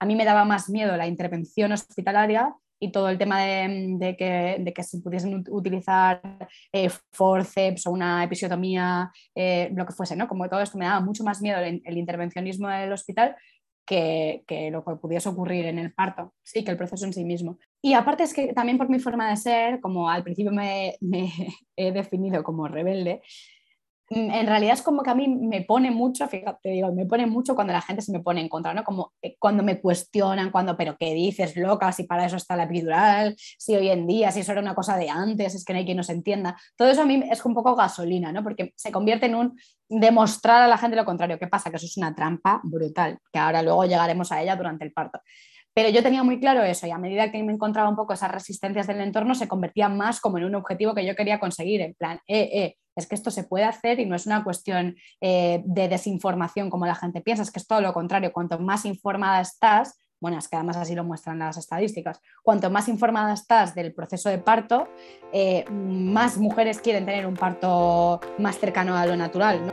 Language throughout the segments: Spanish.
a mí me daba más miedo la intervención hospitalaria y todo el tema de, que, se pudiesen utilizar eh, forceps o una episiotomía, eh, lo que fuese, ¿no? Como todo esto me daba mucho más miedo el, intervencionismo del hospital que, lo que pudiese ocurrir en el parto, sí, que el proceso en sí mismo. Y aparte es que también por mi forma de ser, como al principio me he definido como rebelde, en realidad es como que a mí me pone mucho, fíjate, digo, me pone mucho cuando la gente se me pone en contra, ¿no? Como eh, cuando me cuestionan, cuando, pero ¿qué dices, loca? Si para eso está la epidural, si hoy en día, si eso era una cosa de antes, es que no hay quien nos entienda. Todo eso a mí es un poco gasolina, ¿no? Porque se convierte en un demostrar a la gente lo contrario. ¿Qué pasa? Que eso es una trampa brutal, que ahora luego llegaremos a ella durante el parto. Pero yo tenía muy claro eso y a medida que me encontraba un poco esas resistencias del entorno se convertía más como en un objetivo que yo quería conseguir, en plan, eh, eh, es que esto se puede hacer y no es una cuestión eh, de desinformación como la gente piensa, es que es todo lo contrario, cuanto más informada estás, bueno, es que además así lo muestran las estadísticas, cuanto más informada estás del proceso de parto, más mujeres quieren tener un parto más cercano a lo natural.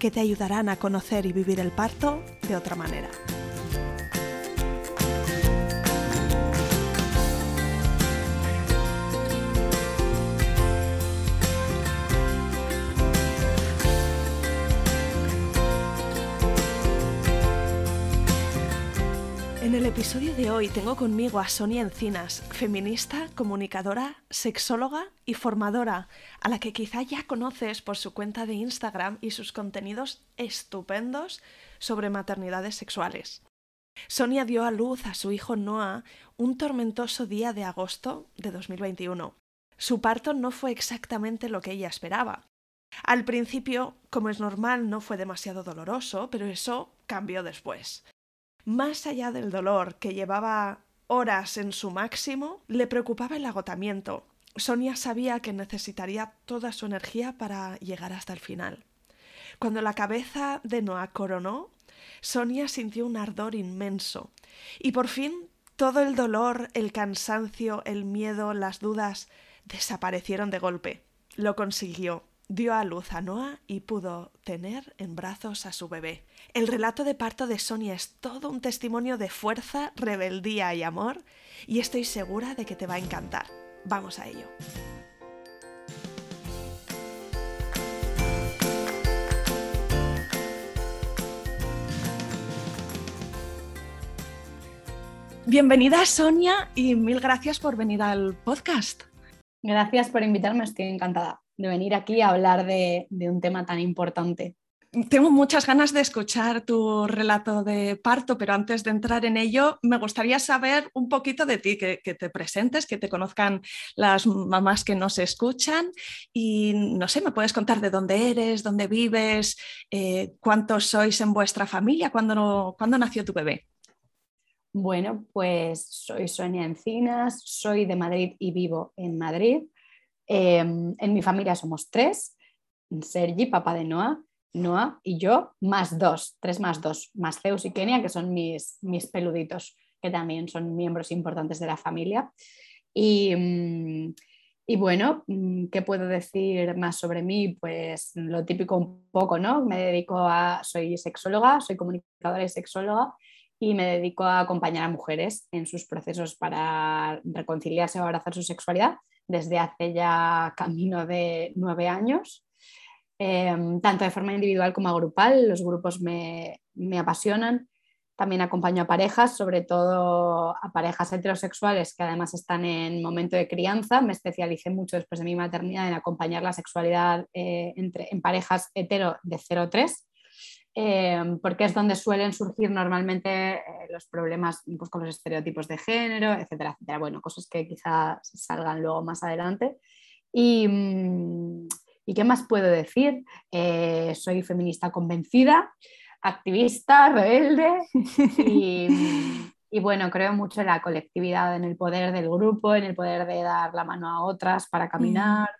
que te ayudarán a conocer y vivir el parto de otra manera. En el episodio de hoy tengo conmigo a Sonia Encinas, feminista, comunicadora, sexóloga y formadora, a la que quizá ya conoces por su cuenta de Instagram y sus contenidos estupendos sobre maternidades sexuales. Sonia dio a luz a su hijo Noah un tormentoso día de agosto de 2021. Su parto no fue exactamente lo que ella esperaba. Al principio, como es normal, no fue demasiado doloroso, pero eso cambió después. Más allá del dolor, que llevaba horas en su máximo, le preocupaba el agotamiento. Sonia sabía que necesitaría toda su energía para llegar hasta el final. Cuando la cabeza de Noah coronó, Sonia sintió un ardor inmenso. Y por fin todo el dolor, el cansancio, el miedo, las dudas desaparecieron de golpe. Lo consiguió dio a luz a Noah y pudo tener en brazos a su bebé. El relato de parto de Sonia es todo un testimonio de fuerza, rebeldía y amor, y estoy segura de que te va a encantar. Vamos a ello. Bienvenida Sonia y mil gracias por venir al podcast. Gracias por invitarme, estoy encantada de venir aquí a hablar de, un tema tan importante. Tengo muchas ganas de escuchar tu relato de parto, pero antes de entrar en ello, me gustaría saber un poquito de ti, que, te presentes, que te conozcan las mamás que nos escuchan y no sé, me puedes contar de dónde eres, dónde vives, eh, cuántos sois en vuestra familia, cuándo, cuándo nació tu bebé. Bueno, pues soy Sonia Encinas, soy de Madrid y vivo en Madrid. Em, en mi familia somos tres, Sergi, papá de Noah, Noah y yo, más dos, tres más dos, más Zeus y Kenia, que son mis, mis peluditos, que también son miembros importantes de la familia. Y, y bueno, ¿qué puedo decir más sobre mí? Pues lo típico un poco, ¿no? Me dedico a, soy sexóloga, soy comunicadora y sexóloga y me dedico a acompañar a mujeres en sus procesos para reconciliarse o abrazar su sexualidad desde hace ya camino de nueve años, em, tanto de forma individual como grupal. Los grupos me, me apasionan. También acompaño a parejas, sobre todo a parejas heterosexuales que además están en momento de crianza. Me especialicé mucho después de mi maternidad en acompañar la sexualidad eh, entre, en parejas hetero de 0-3 Em, porque es donde suelen surgir normalmente eh, los problemas pues, con los estereotipos de género, etcétera, etcétera. Bueno, cosas que quizás salgan luego más adelante. Y, mm, qué más puedo decir? Eh, soy feminista convencida, activista, rebelde y, y, bueno, creo mucho en la colectividad, en el poder del grupo, en el poder de dar la mano a otras para caminar.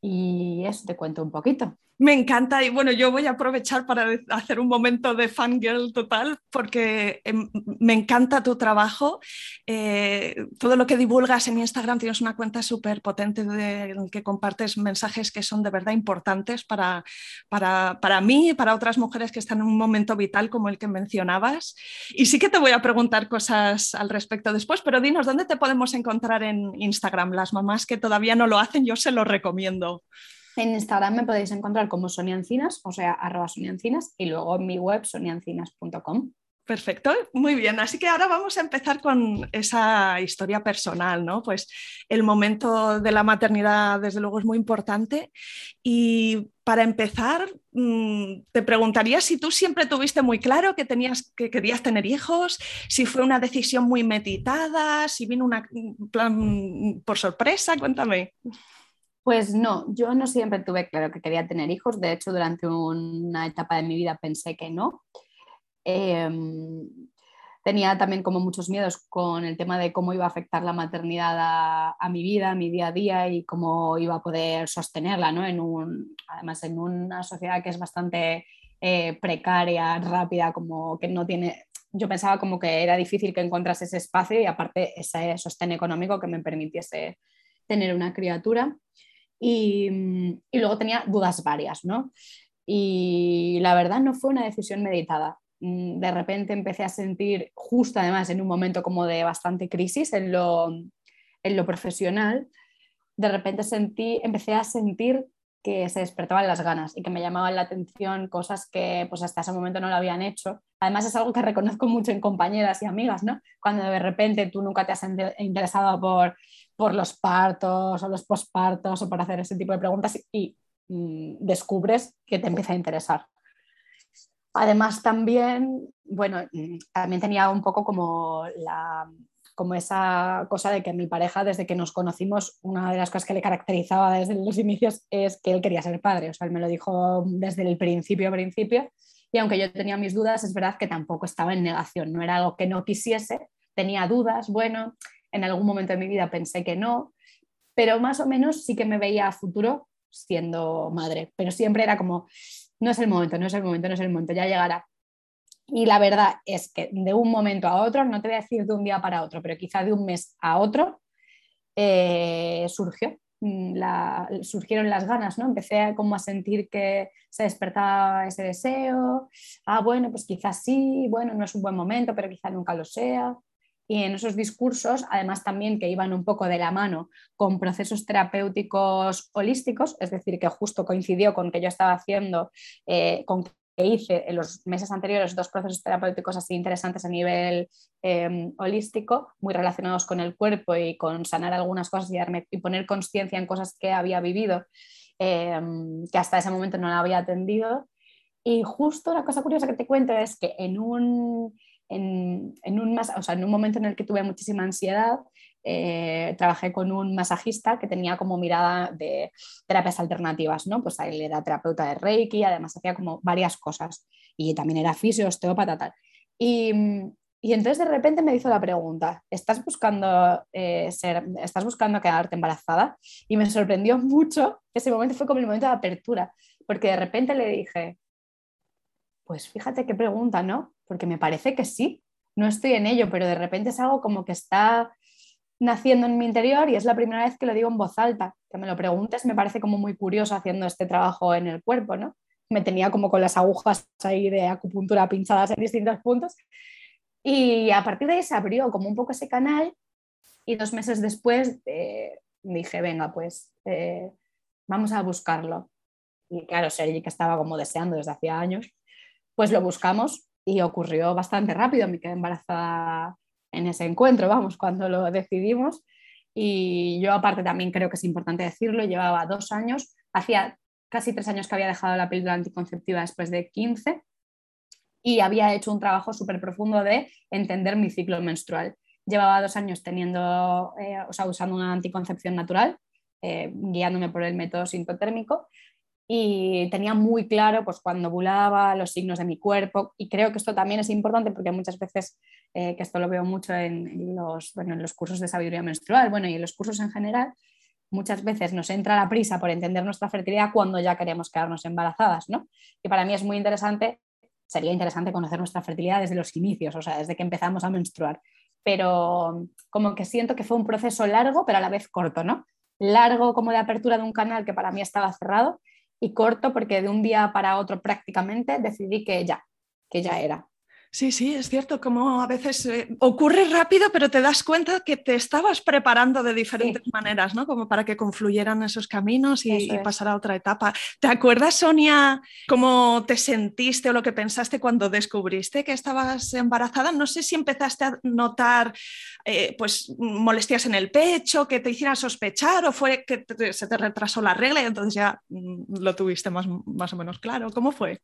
Y eso te cuento un poquito. Me encanta y bueno, yo voy a aprovechar para hacer un momento de fangirl total porque em, me encanta tu trabajo. Eh, todo lo que divulgas en Instagram, tienes una cuenta súper potente en que compartes mensajes que son de verdad importantes para, para, para mí y para otras mujeres que están en un momento vital como el que mencionabas. Y sí que te voy a preguntar cosas al respecto después, pero dinos, ¿dónde te podemos encontrar en Instagram? Las mamás que todavía no lo hacen, yo se lo recomiendo. En Instagram me podéis encontrar como Sonia Encinas, o sea, arroba Sonia Encinas, y luego en mi web soniancinas.com. Perfecto, muy bien. Así que ahora vamos a empezar con esa historia personal, ¿no? Pues el momento de la maternidad, desde luego, es muy importante. Y para empezar, mm, te preguntaría si tú siempre tuviste muy claro que tenías que querías tener hijos, si fue una decisión muy meditada, si vino una plan por sorpresa, cuéntame. Pues no, yo no siempre tuve claro que quería tener hijos. De hecho, durante una etapa de mi vida pensé que no. Em, tenía también como muchos miedos con el tema de cómo iba a afectar la maternidad a, mi vida, a mi día a día y cómo iba a poder sostenerla, ¿no? En además, en una sociedad que es bastante eh, precaria, rápida, como que no tiene... Yo pensaba como que era difícil que encontrase ese espacio y aparte ese sostén económico que me permitiese tener una criatura. Y, luego tenía dudas varias, ¿no? Y la verdad no fue una decisión meditada. Mm, de repente empecé a sentir, justo además en un momento como de bastante crisis en lo, en lo profesional, de repente sentí, empecé a sentir que se despertaban las ganas y que me llamaban la atención cosas que pues hasta ese momento no lo habían hecho. Además es algo que reconozco mucho en compañeras y amigas, ¿no? Cuando de repente tú nunca te has interesado por, por los partos o los pospartos o por hacer ese tipo de preguntas y mm, descubres que te empieza a interesar. Además también, bueno, mm, también tenía un poco como la, como esa cosa de que mi pareja, desde que nos conocimos, una de las cosas que le caracterizaba desde los inicios es que él quería ser padre. O sea, él me lo dijo desde el principio, principio. Y aunque yo tenía mis dudas, es verdad que tampoco estaba en negación. No era algo que no quisiese, tenía dudas. Bueno, en algún momento de mi vida pensé que no, pero más o menos sí que me veía a futuro siendo madre. Pero siempre era como, no es el momento, no es el momento, no es el momento, ya llegará. Y la verdad es que de un momento a otro, no te voy a decir de un día para otro, pero quizá de un mes a otro, eh, surgió. Mm, surgieron las ganas, ¿no? Empecé como a sentir que se despertaba ese deseo, ah, bueno, pues quizás sí, bueno, no es un buen momento, pero quizá nunca lo sea. Y en esos discursos, además también que iban un poco de la mano con procesos terapéuticos holísticos, es decir, que justo coincidió con que yo estaba haciendo, eh, con que hice en los meses anteriores dos procesos terapéuticos así interesantes a nivel em, holístico, muy relacionados con el cuerpo y con sanar algunas cosas y, y poner conciencia en cosas que había vivido, em, que hasta ese momento no la había atendido. Y justo la cosa curiosa que te cuento es que en un, en, un, o sea, en un momento en el que tuve muchísima ansiedad, eh, trabajé con un masajista que tenía como mirada de terapias alternativas, ¿no? Pues él era terapeuta de Reiki, además hacía como varias cosas y también era fisio, osteópata, tal. Y, y entonces de repente me hizo la pregunta, ¿estás buscando, eh, ser, ¿estás buscando quedarte embarazada? Y me sorprendió mucho, ese momento fue como el momento de apertura, porque de repente le dije, pues fíjate qué pregunta, ¿no? Porque me parece que sí, no estoy en ello, pero de repente es algo como que está naciendo en mi interior y es la primera vez que lo digo en voz alta. Que me lo preguntes me parece como muy curioso haciendo este trabajo en el cuerpo, ¿no? Me tenía como con las agujas ahí de acupuntura pinchadas en distintos puntos. Y a partir de ahí se abrió como un poco ese canal y dos meses después eh, dije, venga, pues eh, vamos a buscarlo. Y claro, Sergi, que estaba como deseando desde hacía años, pues lo buscamos y ocurrió bastante rápido. Me quedé embarazada en ese encuentro, vamos, cuando lo decidimos. Y yo aparte también creo que es importante decirlo, llevaba dos años, hacía casi tres años que había dejado la píldora anticonceptiva después de 15 y había hecho un trabajo súper profundo de entender mi ciclo menstrual. Llevaba dos años teniendo, eh, o sea, usando una anticoncepción natural, eh, guiándome por el método sintotérmico y tenía muy claro pues cuando ovulaba, los signos de mi cuerpo y creo que esto también es importante porque muchas veces, eh, que esto lo veo mucho en, los, bueno, en los cursos de sabiduría menstrual, bueno, y en los cursos en general, muchas veces nos entra la prisa por entender nuestra fertilidad cuando ya queremos quedarnos embarazadas, ¿no? Y para mí es muy interesante, sería interesante conocer nuestra fertilidad desde los inicios, o sea, desde que empezamos a menstruar, pero como que siento que fue un proceso largo, pero a la vez corto, ¿no? Largo como de apertura de un canal que para mí estaba cerrado y corto porque de un día para otro prácticamente decidí que ya, que ya era. Sí, sí, es cierto, como a veces eh, ocurre rápido, pero te das cuenta que te estabas preparando de diferentes maneras, ¿no? Como para que confluyeran esos caminos y, pasar a otra etapa. ¿Te acuerdas, Sonia, cómo te sentiste o lo que pensaste cuando descubriste que estabas embarazada? No sé si empezaste a notar eh, pues, molestias en el pecho, que te hicieran sospechar o fue que se te retrasó la regla y entonces ya mm, lo tuviste más, más o menos claro. ¿Cómo fue?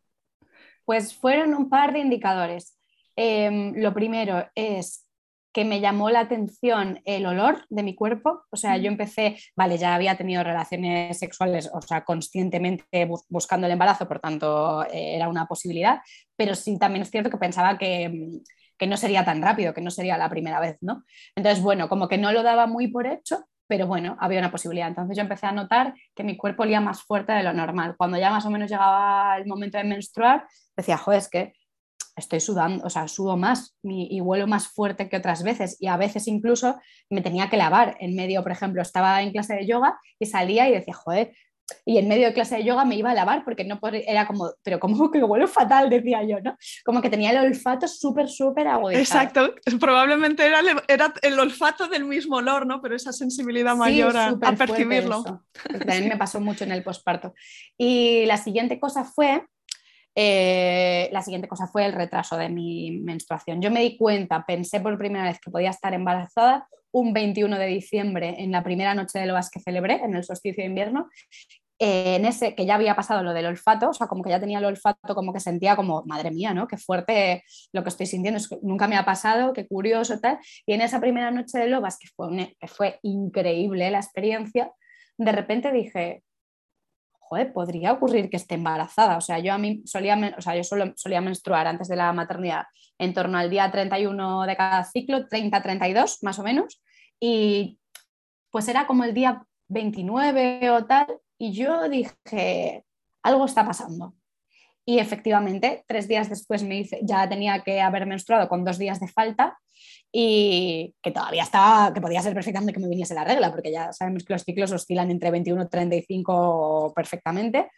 Pues fueron un par de indicadores. Em, lo primero es que me llamó la atención el olor de mi cuerpo. O sea, yo empecé, vale, ya había tenido relaciones sexuales, o sea, conscientemente buscando el embarazo, por tanto, eh, era una posibilidad, pero sí también es cierto que pensaba que, que, no sería tan rápido, que no sería la primera vez, ¿no? Entonces, bueno, como que no lo daba muy por hecho, pero bueno, había una posibilidad. Entonces yo empecé a notar que mi cuerpo olía más fuerte de lo normal. Cuando ya más o menos llegaba el momento de menstruar, decía, joder, es que estoy sudando, o sea, sudo más y huelo más fuerte que otras veces y a veces incluso me tenía que lavar en medio, por ejemplo, estaba en clase de yoga y salía y decía, joder, y en medio de clase de yoga me iba a lavar porque no era como, pero como que huelo fatal, decía yo, ¿no? Como que tenía el olfato súper, súper agudizado. Exacto, probablemente era, era, el olfato del mismo olor, ¿no? Pero esa sensibilidad mayor a, a, percibirlo. También me pasó mucho en el posparto. Y la siguiente cosa fue eh, la siguiente cosa fue el retraso de mi menstruación. Yo me di cuenta, pensé por primera vez que podía estar embarazada un 21 de diciembre, en la primera noche de loas que celebré, en el solsticio de invierno, eh, en ese que ya había pasado lo del olfato, o sea, como que ya tenía el olfato, como que sentía como, madre mía, ¿no? Qué fuerte lo que estoy sintiendo, es que nunca me ha pasado, qué curioso, tal. Y en esa primera noche de loas, que fue, que fue increíble la experiencia, de repente dije, joder, podría ocurrir que esté embarazada. O sea, yo a mí solía, o sea, yo solía menstruar antes de la maternidad en torno al día 31 de cada ciclo, 30-32 más o menos, y pues era como el día 29 o tal, y yo dije, algo está pasando. Y efectivamente, tres días después me dice, ya tenía que haber menstruado con dos días de falta y que todavía estaba, que podía ser perfectamente que me viniese la regla, porque ya sabemos que los ciclos oscilan entre 21 y 35 perfectamente.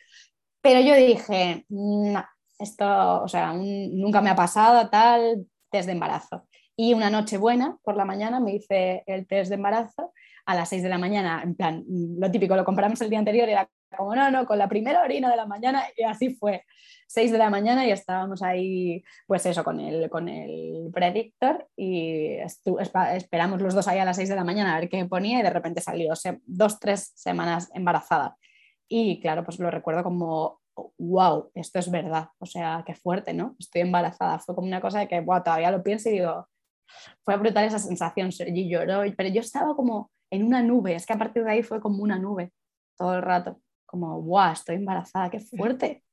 Pero yo dije, no, esto, o sea, nunca me ha pasado tal test de embarazo. Y una noche buena, por la mañana, me hice el test de embarazo a las 6 de la mañana, en plan, lo típico, lo compramos el día anterior, era como, no, no, con la primera orina de la mañana, y así fue. 6 de la mañana y estábamos ahí, pues eso, con el, con el predictor y esperamos los dos ahí a las 6 de la mañana a ver qué ponía y de repente salió dos, tres semanas embarazada. Y claro, pues lo recuerdo como, wow, esto es verdad, o sea, qué fuerte, ¿no? Estoy embarazada. Fue como una cosa de que, wow, todavía lo pienso y digo, fue brutal esa sensación, y lloró, pero yo estaba como en una nube, es que a partir de ahí fue como una nube todo el rato, como, wow, estoy embarazada, qué fuerte.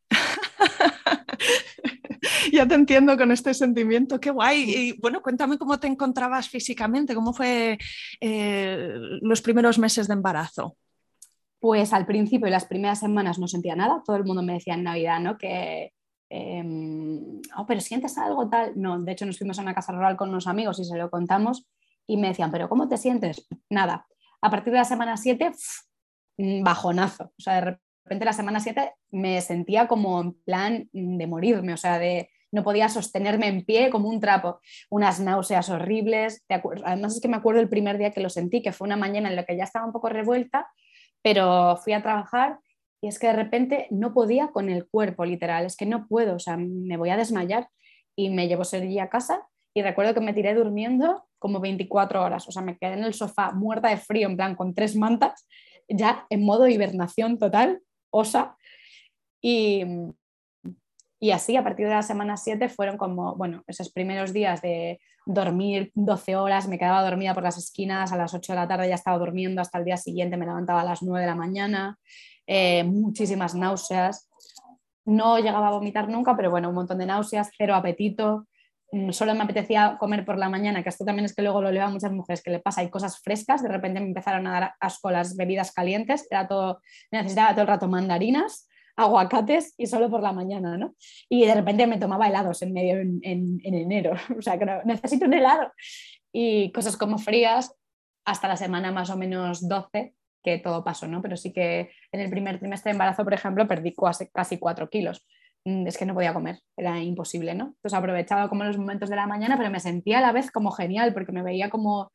Ya te entiendo con este sentimiento, qué guay. Y bueno, cuéntame cómo te encontrabas físicamente, cómo fue eh, los primeros meses de embarazo. Pues al principio, las primeras semanas no sentía nada, todo el mundo me decía en Navidad, ¿no? Que, em, oh, pero sientes algo tal. No, de hecho nos fuimos a una casa rural con unos amigos y se lo contamos y me decían, pero ¿cómo te sientes? Nada. A partir de la semana 7, bajonazo. O sea, de repente la semana 7 me sentía como en plan de morirme, o sea, de no podía sostenerme en pie como un trapo, unas náuseas horribles. Además es que me acuerdo el primer día que lo sentí, que fue una mañana en la que ya estaba un poco revuelta, pero fui a trabajar y es que de repente no podía con el cuerpo, literal, es que no puedo, o sea, me voy a desmayar y me llevo Sergi a casa y recuerdo que me tiré durmiendo como 24 horas, o sea, me quedé en el sofá muerta de frío, en plan con tres mantas, ya en modo hibernación total, osa. Y, Y así, a partir de la semana 7, fueron como, bueno, esos primeros días de dormir 12 horas, me quedaba dormida por las esquinas, a las 8 de la tarde ya estaba durmiendo, hasta el día siguiente me levantaba a las 9 de la mañana, eh, muchísimas náuseas. No llegaba a vomitar nunca, pero bueno, un montón de náuseas, cero apetito. Mm, solo me apetecía comer por la mañana, que esto también es que luego lo leo a muchas mujeres que le pasa, hay cosas frescas, de repente me empezaron a dar asco las bebidas calientes, era todo, necesitaba todo el rato mandarinas aguacates y solo por la mañana, ¿no? Y de repente me tomaba helados en medio en, enero, o sea, necesito un helado. Y cosas como frías hasta la semana más o menos 12, que todo pasó, ¿no? Pero sí que en el primer trimestre de embarazo, por ejemplo, perdí casi, casi 4 kilos. Mm, es que no podía comer, era imposible, ¿no? Entonces aprovechaba como los momentos de la mañana, pero me sentía a la vez como genial, porque me veía como,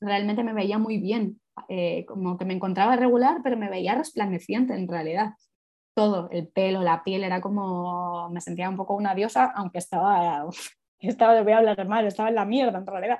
realmente me veía muy bien, eh, como que me encontraba regular, pero me veía resplandeciente en realidad todo, el pelo, la piel, era como, me sentía un poco una diosa, aunque estaba, estaba, voy a hablar mal, estaba en la mierda en realidad,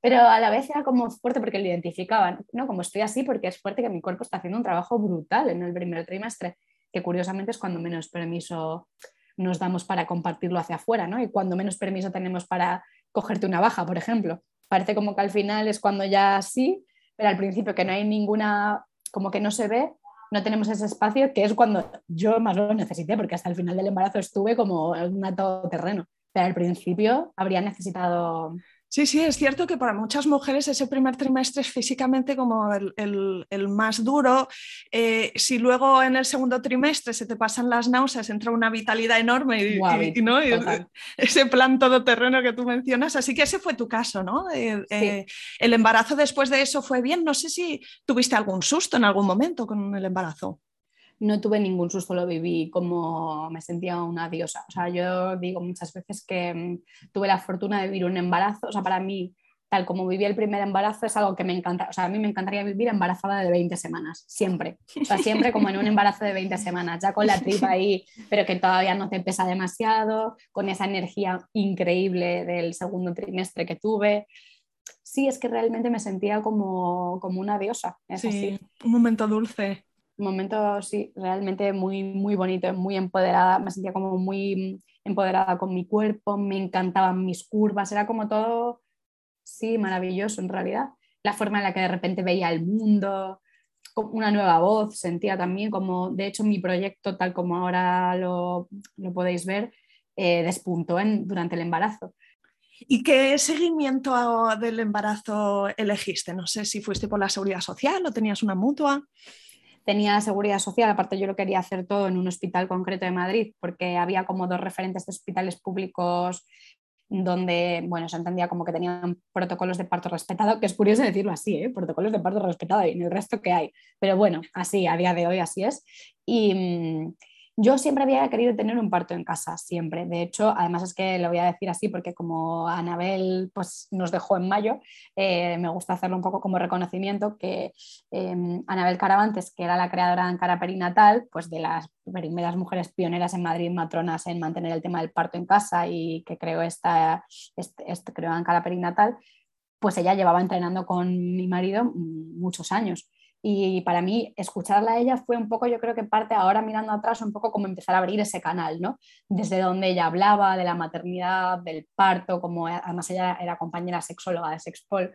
pero a la vez era como fuerte porque lo identificaban, ¿no? Como estoy así porque es fuerte que mi cuerpo está haciendo un trabajo brutal en el primer trimestre, que curiosamente es cuando menos permiso nos damos para compartirlo hacia afuera, ¿no? Y cuando menos permiso tenemos para cogerte una baja, por ejemplo. Parece como que al final es cuando ya sí, pero al principio que no hay ninguna, como que no se ve, no tenemos ese espacio, que es cuando yo más lo necesité, porque hasta el final del embarazo estuve como en un terreno. Pero al principio habría necesitado Sí, sí, es cierto que para muchas mujeres ese primer trimestre es físicamente como el, más duro. Eh, si luego en el segundo trimestre se te pasan las náuseas, entra una vitalidad enorme y, ¿no? ese plan todoterreno que tú mencionas. Así que ese fue tu caso, ¿no? Eh, eh, el embarazo después de eso fue bien. No sé si tuviste algún susto en algún momento con el embarazo no tuve ningún susto, lo viví como me sentía una diosa. O sea, yo digo muchas veces que mm, tuve la fortuna de vivir un embarazo, o sea, para mí, tal como viví el primer embarazo, es algo que me encanta. O sea, a mí me encantaría vivir embarazada de 20 semanas, siempre. O sea, siempre como en un embarazo de 20 semanas, ya con la tripa ahí, pero que todavía no te pesa demasiado, con esa energía increíble del segundo trimestre que tuve sí, es que realmente me sentía como, como una diosa. Es sí, un momento dulce momento, sí, realmente muy, muy bonito, muy empoderada, me sentía como muy empoderada con mi cuerpo, me encantaban mis curvas, era como todo, sí, maravilloso en realidad. La forma en la que de repente veía el mundo, una nueva voz, sentía también como, de hecho, mi proyecto, tal como ahora lo, lo podéis ver, eh, despuntó en, durante el embarazo. ¿Y qué seguimiento del embarazo elegiste? No sé si fuiste por la seguridad social o tenías una mutua tenía seguridad social, aparte yo lo quería hacer todo en un hospital concreto de Madrid, porque había como dos referentes de hospitales públicos donde, bueno, se entendía como que tenían protocolos de parto respetado, que es curioso decirlo así, ¿eh? protocolos de parto respetado y en el resto que hay, pero bueno, así, a día de hoy así es. Y, mm, yo siempre había querido tener un parto en casa, siempre. De hecho, además es que lo voy a decir así porque como Anabel pues, nos dejó en mayo, eh, me gusta hacerlo un poco como reconocimiento que eh, Anabel Caravantes, que era la creadora de Ankara Perinatal, pues de las primeras mujeres pioneras en Madrid, matronas en mantener el tema del parto en casa y que creó esta, este, este, creó Ankara Perinatal, pues ella llevaba entrenando con mi marido muchos años. Y para mí, escucharla a ella fue un poco, yo creo que parte ahora mirando atrás, un poco como empezar a abrir ese canal, ¿no? Desde donde ella hablaba de la maternidad, del parto, como además ella era compañera sexóloga de Sexpol,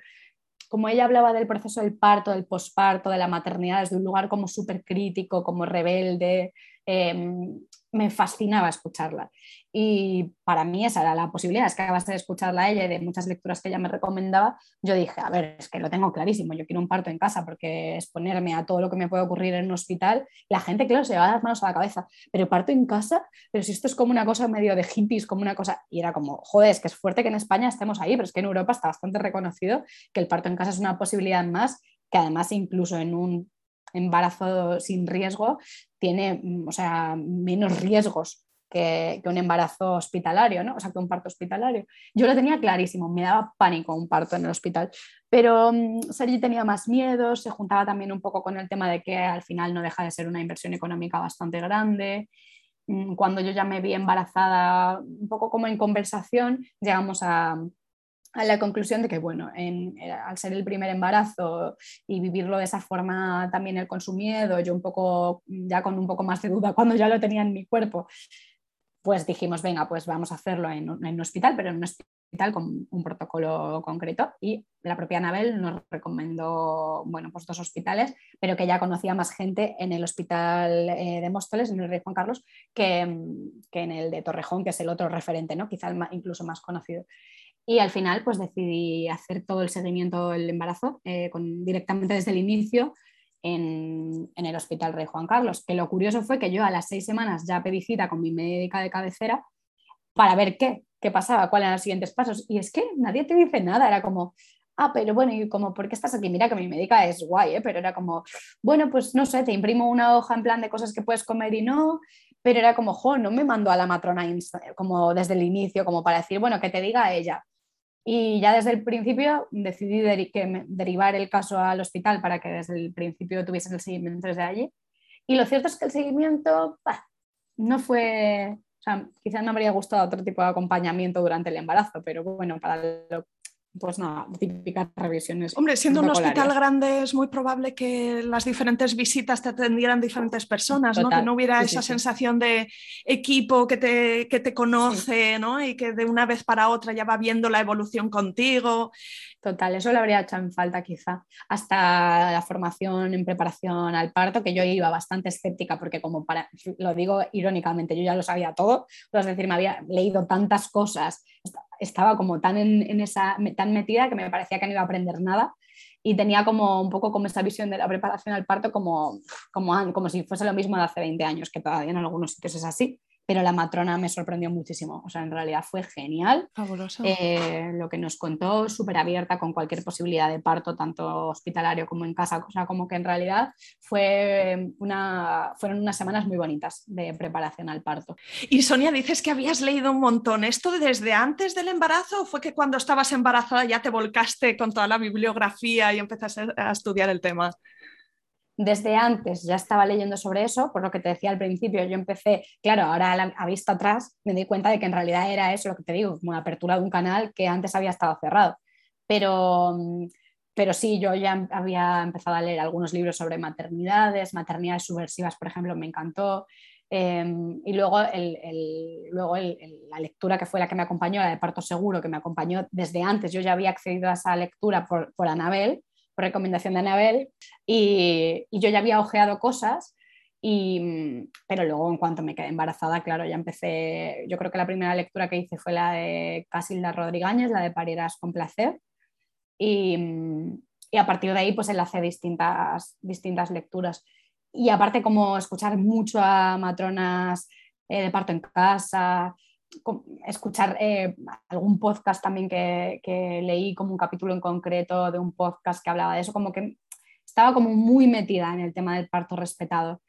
como ella hablaba del proceso del parto, del posparto, de la maternidad desde un lugar como súper crítico, como rebelde, em, me fascinaba escucharla. Y para mí esa era la posibilidad, es que acabas de escucharla a ella y de muchas lecturas que ella me recomendaba, yo dije, a ver, es que lo tengo clarísimo, yo quiero un parto en casa porque exponerme a todo lo que me puede ocurrir en un hospital, la gente, claro, se va las manos a la cabeza, pero parto en casa, pero si esto es como una cosa medio de hippies, como una cosa, y era como, joder, es que es fuerte que en España estemos ahí, pero es que en Europa está bastante reconocido que el parto en casa es una posibilidad más, que además incluso en un embarazo sin riesgo tiene, mm, o sea, menos riesgos que, un embarazo hospitalario, ¿no? O sea, que un parto hospitalario. Yo lo tenía clarísimo, me daba pánico un parto en el hospital, pero um, Sergi tenía más miedo, se juntaba también un poco con el tema de que al final no deja de ser una inversión económica bastante grande. Mm, cuando yo ya me vi embarazada, un poco como en conversación, llegamos a, a la conclusión de que, bueno, en, eh, al ser el primer embarazo y vivirlo de esa forma también el con su miedo, yo un poco, ya con un poco más de duda cuando ya lo tenía en mi cuerpo, pues dijimos, venga, pues vamos a hacerlo en un, hospital, pero en un hospital con un protocolo concreto. Y la propia Anabel nos recomendó, bueno, pues dos hospitales, pero que ya conocía más gente en el hospital eh, de Móstoles, en el Rey Juan Carlos, que, en el de Torrejón, que es el otro referente, ¿no? quizá incluso más conocido. Y al final, pues decidí hacer todo el seguimiento del embarazo eh, con, directamente desde el inicio en, el Hospital Rey Juan Carlos. Que lo curioso fue que yo a las seis semanas ya pedí cita con mi médica de cabecera para ver qué, qué pasaba, cuáles eran los siguientes pasos. Y es que nadie te dice nada, era como, ah, pero bueno, y como, ¿por qué estás aquí? Mira que mi médica es guay, ¿eh? pero era como, bueno, pues no sé, te imprimo una hoja en plan de cosas que puedes comer y no, pero era como, jo, no me mando a la matrona como desde el inicio, como para decir, bueno, que te diga ella. Y ya desde el principio decidí derivar el caso al hospital para que desde el principio tuviesen el seguimiento desde allí. Y lo cierto es que el seguimiento no fue, o sea, quizás me habría gustado otro tipo de acompañamiento durante el embarazo, pero bueno, para lo pues nada, típicas revisiones. Hombre, siendo un hospital grande es muy probable que las diferentes visitas te atendieran diferentes personas, ¿no? que no hubiera esa sensación de equipo que te, que te conoce ¿no? y que de una vez para otra ya va viendo la evolución contigo. Total, eso le habría hecho en falta quizá. Hasta la formación en preparación al parto, que yo iba bastante escéptica porque como para, lo digo irónicamente, yo ya lo sabía todo, es decir, me había leído tantas cosas, estaba como tan en, esa, tan metida que me parecía que no iba a aprender nada y tenía como un poco como esa visión de la preparación al parto como, como, como si fuese lo mismo de hace 20 años, que todavía en algunos sitios es así pero la matrona me sorprendió muchísimo. O sea, en realidad fue genial. Fabuloso. Eh, lo que nos contó, súper abierta con cualquier posibilidad de parto, tanto hospitalario como en casa. O sea, como que en realidad fue una, fueron unas semanas muy bonitas de preparación al parto. Y Sonia, dices que habías leído un montón. ¿Esto desde antes del embarazo o fue que cuando estabas embarazada ya te volcaste con toda la bibliografía y empezaste a estudiar el tema? Desde antes ya estaba leyendo sobre eso, por lo que te decía al principio, yo empecé, claro, ahora a vista atrás me di cuenta de que en realidad era eso lo que te digo, como la apertura de un canal que antes había estado cerrado. Pero, pero sí, yo ya había empezado a leer algunos libros sobre maternidades, maternidades subversivas, por ejemplo, me encantó. Em, y luego, luego la lectura que fue la que me acompañó, la de Parto Seguro, que me acompañó desde antes, yo ya había accedido a esa lectura por, por Anabel, por recomendación de Anabel, y, yo ya había ojeado cosas, y, pero luego en cuanto me quedé embarazada, claro, ya empecé, yo creo que la primera lectura que hice fue la de Casilda Rodríguez, la de Parieras con placer, y, y, a partir de ahí pues enlacé distintas, distintas lecturas. Y aparte como escuchar mucho a matronas eh, de parto en casa, escuchar eh, algún podcast también que, que, leí como un capítulo en concreto de un podcast que hablaba de eso, como que estaba como muy metida en el tema del parto respetado.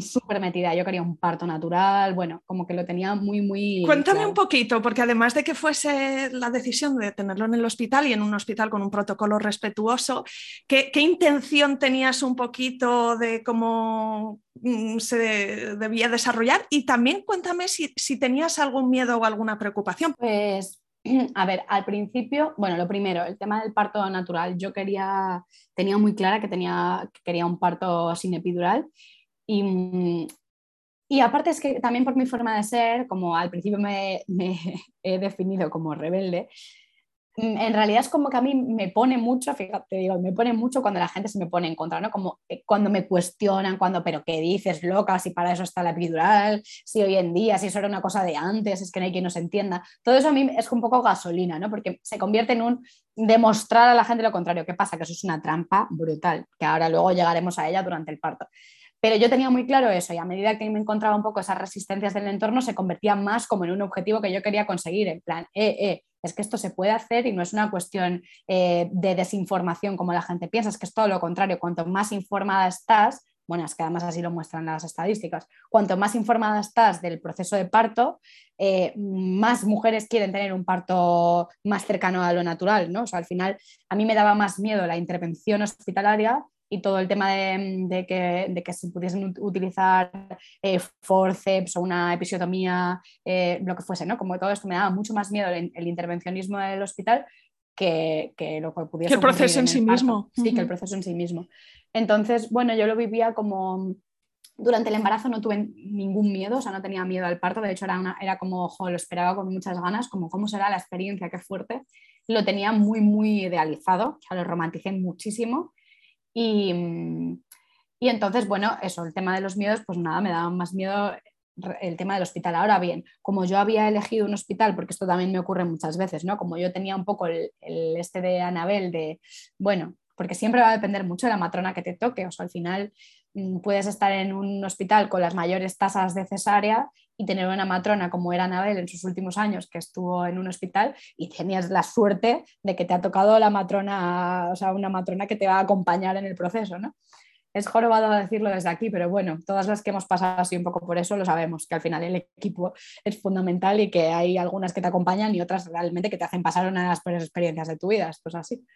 Súper metida. Yo quería un parto natural, bueno, como que lo tenía muy, muy... Cuéntame un poquito, porque además de que fuese la decisión de tenerlo en el hospital y en un hospital con un protocolo respetuoso, ¿qué, intención tenías un poquito de cómo mm, se debía desarrollar? Y también cuéntame si, si tenías algún miedo o alguna preocupación. Pues a ver, al principio, bueno, lo primero, el tema del parto natural. Yo quería, tenía muy clara que, tenía, que quería un parto sin epidural y, y aparte es que también por mi forma de ser, como al principio me, he definido como rebelde, mm, en realidad es como que a mí me pone mucho, fíjate, digo, me pone mucho cuando la gente se me pone en contra, ¿no? Como eh, cuando me cuestionan, cuando, pero ¿qué dices, loca? Si para eso está la epidural, si hoy en día, si eso era una cosa de antes, es que no hay quien nos entienda. Todo eso a mí es un poco gasolina, ¿no? Porque se convierte en un demostrar a la gente lo contrario. ¿Qué pasa? Que eso es una trampa brutal, que ahora luego llegaremos a ella durante el parto. Pero yo tenía muy claro eso y a medida que me encontraba un poco esas resistencias del entorno se convertían más como en un objetivo que yo quería conseguir, en plan, eh, eh, es que esto se puede hacer y no es una cuestión eh, de desinformación como la gente piensa, es que es todo lo contrario, cuanto más informada estás, bueno, es que además así lo muestran las estadísticas, cuanto más informada estás del proceso de parto, más mujeres quieren tener un parto más cercano a lo natural, ¿no? O sea, al final a mí me daba más miedo la intervención hospitalaria y todo el tema de, que, de que, se pudiesen utilizar eh, forceps o una episiotomía, eh, lo que fuese, ¿no? Como todo esto me daba mucho más miedo el, intervencionismo del hospital que, que, lo que pudiese... Que el proceso en, sí mismo. Sí, que el proceso en sí mismo. Entonces, bueno, yo lo vivía como durante el embarazo no tuve ningún miedo, o sea, no tenía miedo al parto, de hecho era, una, era como, ojo, lo esperaba con muchas ganas, como cómo será la experiencia, qué fuerte. Lo tenía muy, muy idealizado, o sea, lo romanticé muchísimo. Y, y entonces, bueno, eso, el tema de los miedos, pues nada, me daba más miedo el tema del hospital. Ahora bien, como yo había elegido un hospital, porque esto también me ocurre muchas veces, ¿no? Como yo tenía un poco el, el este de Anabel de, bueno, porque siempre va a depender mucho de la matrona que te toque, o sea, al final Mm, puedes estar en un hospital con las mayores tasas de cesárea y tener una matrona como era Anabel en sus últimos años, que estuvo en un hospital y tenías la suerte de que te ha tocado la matrona, o sea, una matrona que te va a acompañar en el proceso, ¿no? Es jorobado decirlo desde aquí, pero bueno, todas las que hemos pasado así un poco por eso lo sabemos, que al final el equipo es fundamental y que hay algunas que te acompañan y otras realmente que te hacen pasar una de las peores experiencias de tu vida, esto es así.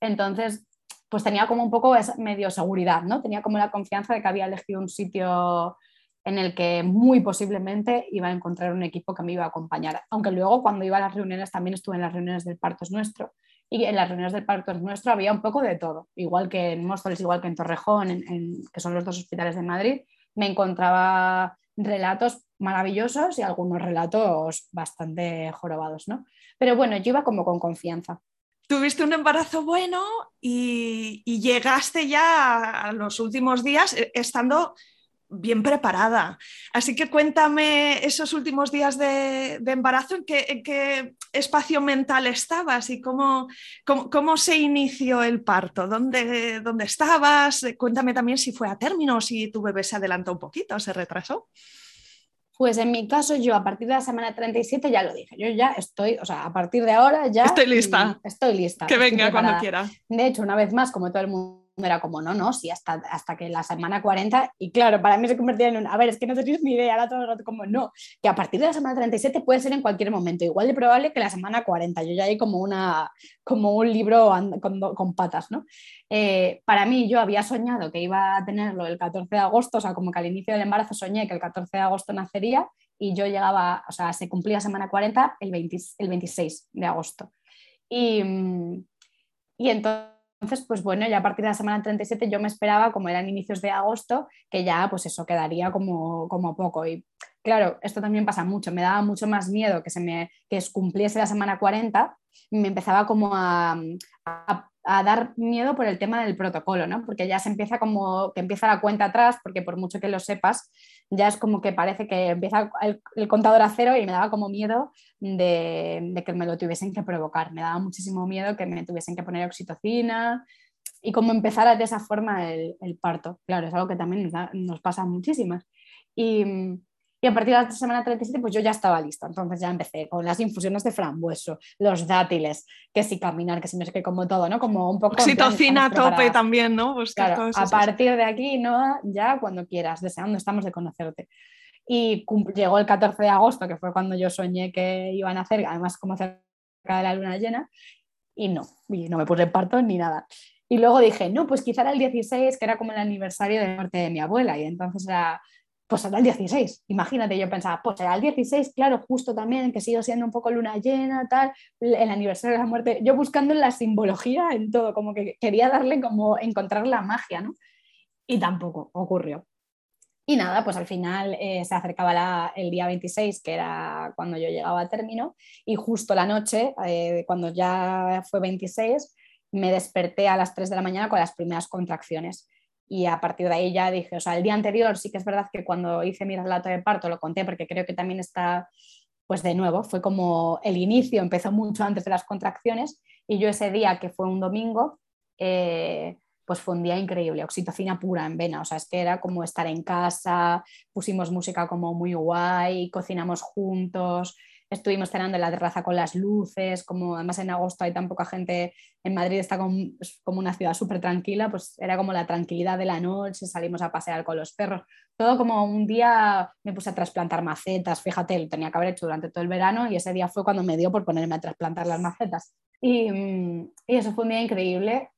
Entonces, pues tenía como un poco esa medio seguridad, ¿no? Tenía como la confianza de que había elegido un sitio en el que muy posiblemente iba a encontrar un equipo que me iba a acompañar. Aunque luego cuando iba a las reuniones también estuve en las reuniones del Parto es Nuestro y en las reuniones del Parto es Nuestro había un poco de todo, igual que en Móstoles, igual que en Torrejón, en, que son los dos hospitales de Madrid, me encontraba relatos maravillosos y algunos relatos bastante jorobados, ¿no? Pero bueno, yo iba como con confianza tuviste un embarazo bueno y, llegaste ya a los últimos días eh, estando bien preparada. Así que cuéntame esos últimos días de, embarazo, ¿en qué, espacio mental estabas y cómo, cómo, se inició el parto, ¿Dónde, ¿Dónde, estabas? Cuéntame también si fue a término, si tu bebé se adelantó un poquito o se retrasó. Pues en mi caso, yo a partir de la semana 37 ya lo dije, yo ya estoy, o sea, a partir de ahora ya... Estoy lista. Estoy lista. Que venga cuando quiera. De hecho, una vez más, como todo el mundo era como, no, no, sí, hasta, hasta que la semana 40, y claro, para mí se convertía en un, a ver, es que no tenéis ni idea, ahora todo el rato como, no, que a partir de la semana 37 puede ser en cualquier momento, igual de probable que la semana 40, yo ya hay como, una, como un libro con, patas, ¿no? Eh, para mí yo había soñado que iba a tenerlo el 14 de agosto, o sea, como que al inicio del embarazo soñé que el 14 de agosto nacería y yo llegaba, o sea, se cumplía semana 40 el, el 26 de agosto. Y, y entonces entonces, pues bueno, ya a partir de la semana 37 yo me esperaba, como eran inicios de agosto, que ya pues eso quedaría como, como poco. Y claro, esto también pasa mucho, me daba mucho más miedo que se me que cumpliese la semana 40, y me empezaba como a, a dar miedo por el tema del protocolo, ¿no? Porque ya se empieza como que empieza la cuenta atrás, porque por mucho que lo sepas, ya es como que parece que empieza el, contador a cero y me daba como miedo de, que me lo tuviesen que provocar. Me daba muchísimo miedo que me tuviesen que poner oxitocina y como empezara de esa forma el, parto. Claro, es algo que también nos, nos pasa muchísimas. Y, y a partir de la semana 37, pues yo ya estaba lista. Entonces ya empecé con las infusiones de frambueso, los dátiles, que si caminar, que si no sé qué, como todo, ¿no? Como un poco. Oxitocina a tope también, ¿no? Pues claro, a partir de aquí, ¿no? Ya cuando quieras, deseando estamos de conocerte. Y llegó el 14 de agosto, que fue cuando yo soñé que iban a hacer, además como cerca de la luna llena, y no, y no me puse en parto ni nada. Y luego dije, no, pues quizá era el 16, que era como el aniversario de muerte de mi abuela, y entonces era pues será el 16. Imagínate, yo pensaba, pues será el 16, claro, justo también, que sigo siendo un poco luna llena, tal, el aniversario de la muerte. Yo buscando la simbología en todo, como que quería darle como encontrar la magia, ¿no? Y tampoco ocurrió. Y nada, pues al final eh, se acercaba el día 26, que era cuando yo llegaba a término, y justo la noche, eh, cuando ya fue 26, me desperté a las 3 de la mañana con las primeras contracciones y a partir de ahí ya dije, o sea, el día anterior sí que es verdad que cuando hice mi relato de parto lo conté porque creo que también está, pues de nuevo, fue como el inicio, empezó mucho antes de las contracciones y yo ese día que fue un domingo, eh, pues fue un día increíble, oxitocina pura en vena, o sea, es que era como estar en casa, pusimos música como muy guay, cocinamos juntos, estuvimos cenando en la terraza con las luces, como además en agosto hay tan poca gente, en Madrid está como, como una ciudad súper tranquila, pues era como la tranquilidad de la noche, salimos a pasear con los perros, todo como un día me puse a trasplantar macetas, fíjate, lo tenía que haber hecho durante todo el verano y ese día fue cuando me dio por ponerme a trasplantar las macetas. Y, y eso fue un día increíble.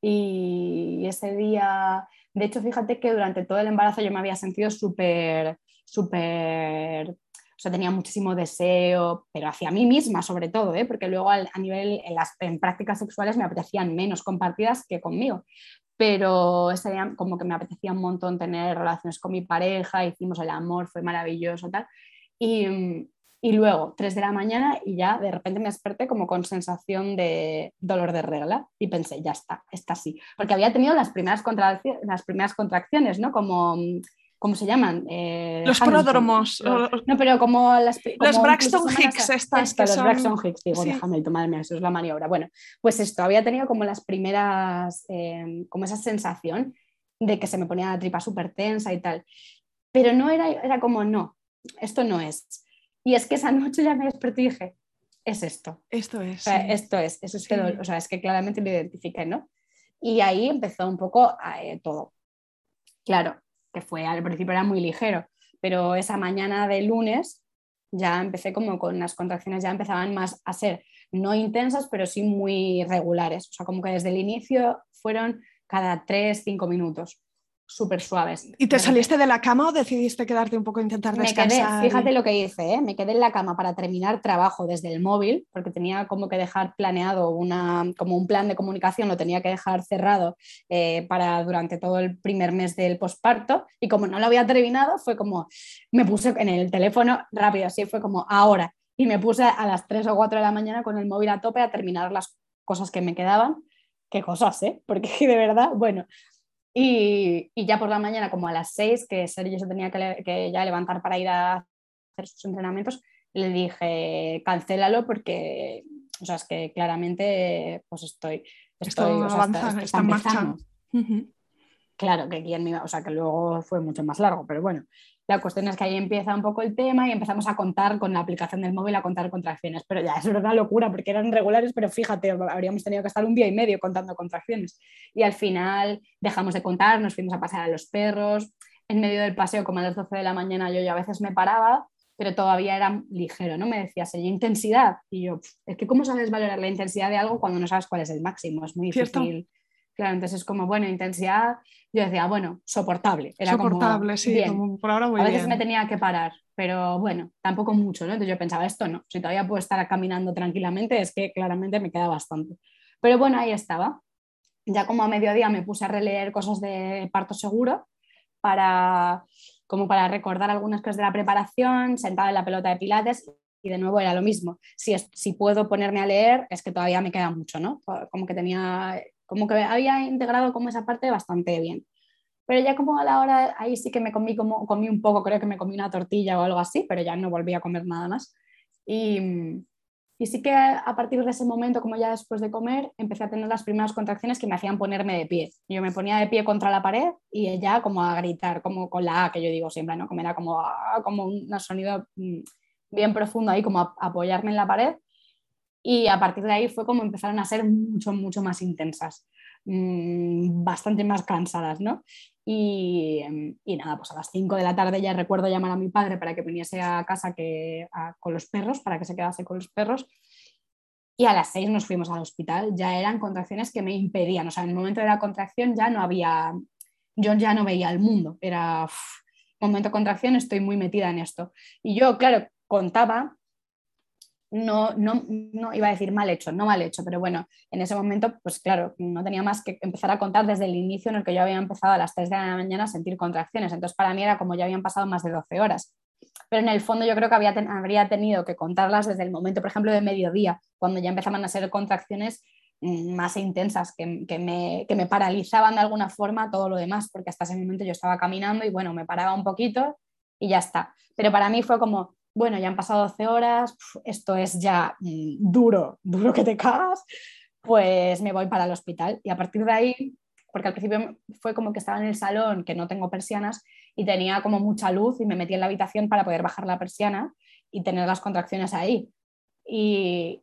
Y ese día, de hecho, fíjate que durante todo el embarazo yo me había sentido súper, súper sea, tenía muchísimo deseo, pero hacia mí misma sobre todo, ¿eh? porque luego a nivel, en prácticas sexuales me apetecían menos compartidas que conmigo. pero ese día como que me apetecía un montón tener relaciones con mi pareja, hicimos el amor, fue maravilloso, tal. Y, y luego, 3 de la mañana y ya de repente me desperté como con sensación de dolor de regla y pensé, ya está, está así. Porque había tenido las primeras, las primeras contracciones, ¿no? Como, ¿cómo se llaman? Eh, los pródromos. No, pero como las... los Braxton Hicks, estas los Braxton Hicks, digo, madre mía, eso es la maniobra. Bueno, pues esto, había tenido como las primeras, eh, como esa sensación de que se me ponía la tripa súper tensa y tal. Pero no era, era como, no, esto no es y es que esa noche ya me desperté y dije, es esto. Esto es. Esto es, eso es, que, o sea, es que claramente lo identifiqué, ¿no? Y ahí empezó un poco eh, todo. Claro, que fue al principio era muy ligero, pero esa mañana de lunes ya empecé como con las contracciones, ya empezaban más a ser no intensas, pero sí muy regulares. O sea, como que desde el inicio fueron cada 3, 5 minutos súper suaves. ¿Y te saliste de la cama o decidiste quedarte un poco a intentar descansar? Me quedé, fíjate lo que hice, ¿eh? me quedé en la cama para terminar trabajo desde el móvil, porque tenía como que dejar planeado una, como un plan de comunicación, lo tenía que dejar cerrado eh, para durante todo el primer mes del posparto, y como no lo había terminado, fue como, me puse en el teléfono rápido, así fue como ahora, y me puse a las 3 o 4 de la mañana con el móvil a tope a terminar las cosas que me quedaban. Qué cosas, ¿eh? Porque de verdad, bueno, y, ya por la mañana, como a las 6, que Sergio se tenía que, ya levantar para ir a hacer sus entrenamientos, le dije, cancélalo porque, o sea, es que claramente, pues estoy... estoy o sea, está, está, marchando. Claro, que quién me o sea, que luego fue mucho más largo, pero bueno, la cuestión es que ahí empieza un poco el tema y empezamos a contar con la aplicación del móvil, a contar contracciones. Pero ya, eso era una locura porque eran regulares, pero fíjate, habríamos tenido que estar un día y medio contando contracciones. Y al final dejamos de contar, nos fuimos a pasear a los perros. En medio del paseo, como a las 12 de la mañana, yo ya a veces me paraba, pero todavía era ligero, ¿no? Me decía, sería intensidad. Y yo, es que ¿cómo sabes valorar la intensidad de algo cuando no sabes cuál es el máximo? Es muy difícil. Claro, entonces es como, bueno, intensidad, yo decía, bueno, soportable. Era soportable, sí, por ahora muy A veces me tenía que parar, pero bueno, tampoco mucho, ¿no? Entonces yo pensaba, esto no, si todavía puedo estar caminando tranquilamente, es que claramente me queda bastante. Pero bueno, ahí estaba. Ya como a mediodía me puse a releer cosas de parto seguro para, como para recordar algunas cosas de la preparación, sentada en la pelota de pilates y de nuevo era lo mismo. Si, es, si puedo ponerme a leer, es que todavía me queda mucho, ¿no? Como que tenía como que había integrado como esa parte bastante bien. Pero ya como a la hora, ahí sí que me comí, como, comí un poco, creo que me comí una tortilla o algo así, pero ya no volví a comer nada más. Y, y sí que a partir de ese momento, como ya después de comer, empecé a tener las primeras contracciones que me hacían ponerme de pie. Yo me ponía de pie contra la pared y ella como a gritar, como con la A que yo digo siempre, ¿no? Como era como, ah, como un sonido mm, bien profundo ahí, como a, apoyarme en la pared y a partir de ahí fue como empezaron a ser mucho, mucho más intensas, mm, bastante más cansadas, ¿no? Y, y, nada, pues a las 5 de la tarde ya recuerdo llamar a mi padre para que viniese a casa que, con los perros, para que se quedase con los perros. Y a las 6 nos fuimos al hospital, ya eran contracciones que me impedían, o sea, en el momento de la contracción ya no había, yo ya no veía el mundo, era, momento de contracción, estoy muy metida en esto. Y yo, claro, contaba no, no, no, iba a decir mal hecho, no mal hecho, pero bueno, en ese momento, pues claro, no tenía más que empezar a contar desde el inicio en el que yo había empezado a las 3 de la mañana a sentir contracciones. Entonces, para mí era como ya habían pasado más de 12 horas. Pero en el fondo yo creo que habría tenido que contarlas desde el momento, por ejemplo, de mediodía, cuando ya empezaban a ser contracciones mm, más intensas, que, me, que me paralizaban de alguna forma todo lo demás, porque hasta ese momento yo estaba caminando y bueno, me paraba un poquito y ya está. Pero para mí fue como, bueno, ya han pasado 12 horas, esto es ya mm, duro, duro que te cagas, pues me voy para el hospital. Y a partir de ahí, porque al principio fue como que estaba en el salón, que no tengo persianas, y tenía como mucha luz y me metí en la habitación para poder bajar la persiana y tener las contracciones ahí. Y,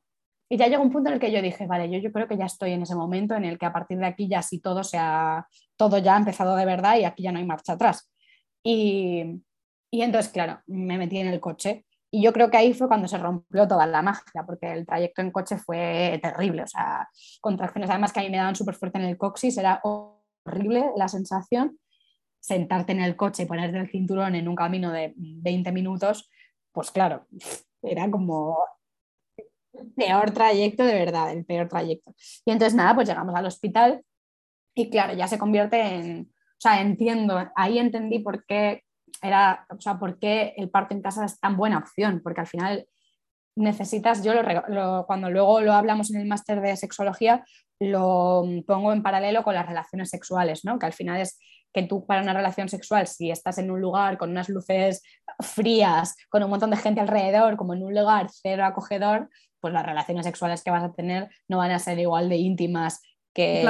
ya llegó un punto en el que yo dije, vale, yo, yo creo que ya estoy en ese momento en el que a partir de aquí ya sí todo, sea, todo ya ha empezado de verdad y aquí ya no hay marcha atrás. Y, y entonces, claro, me metí en el coche. Y yo creo que ahí fue cuando se rompió toda la magia, porque el trayecto en coche fue terrible. O sea, contracciones, además que a mí me daban súper fuerte en el coxis, era horrible la sensación. Sentarte en el coche y ponerte el cinturón en un camino de 20 minutos, pues claro, era como el peor trayecto de verdad, el peor trayecto. Y entonces nada, pues llegamos al hospital Y claro, ya se convierte en, o sea, entiendo, ahí entendí por qué era, o sea, por qué el parto en casa es tan buena opción, porque al final necesitas, yo lo, cuando luego lo hablamos en el máster de sexología, lo pongo en paralelo con las relaciones sexuales, ¿no? que al final es que tú para una relación sexual, si estás en un lugar con unas luces frías, con un montón de gente alrededor, como en un lugar cero acogedor, pues las relaciones sexuales que vas a tener no van a ser igual de íntimas que,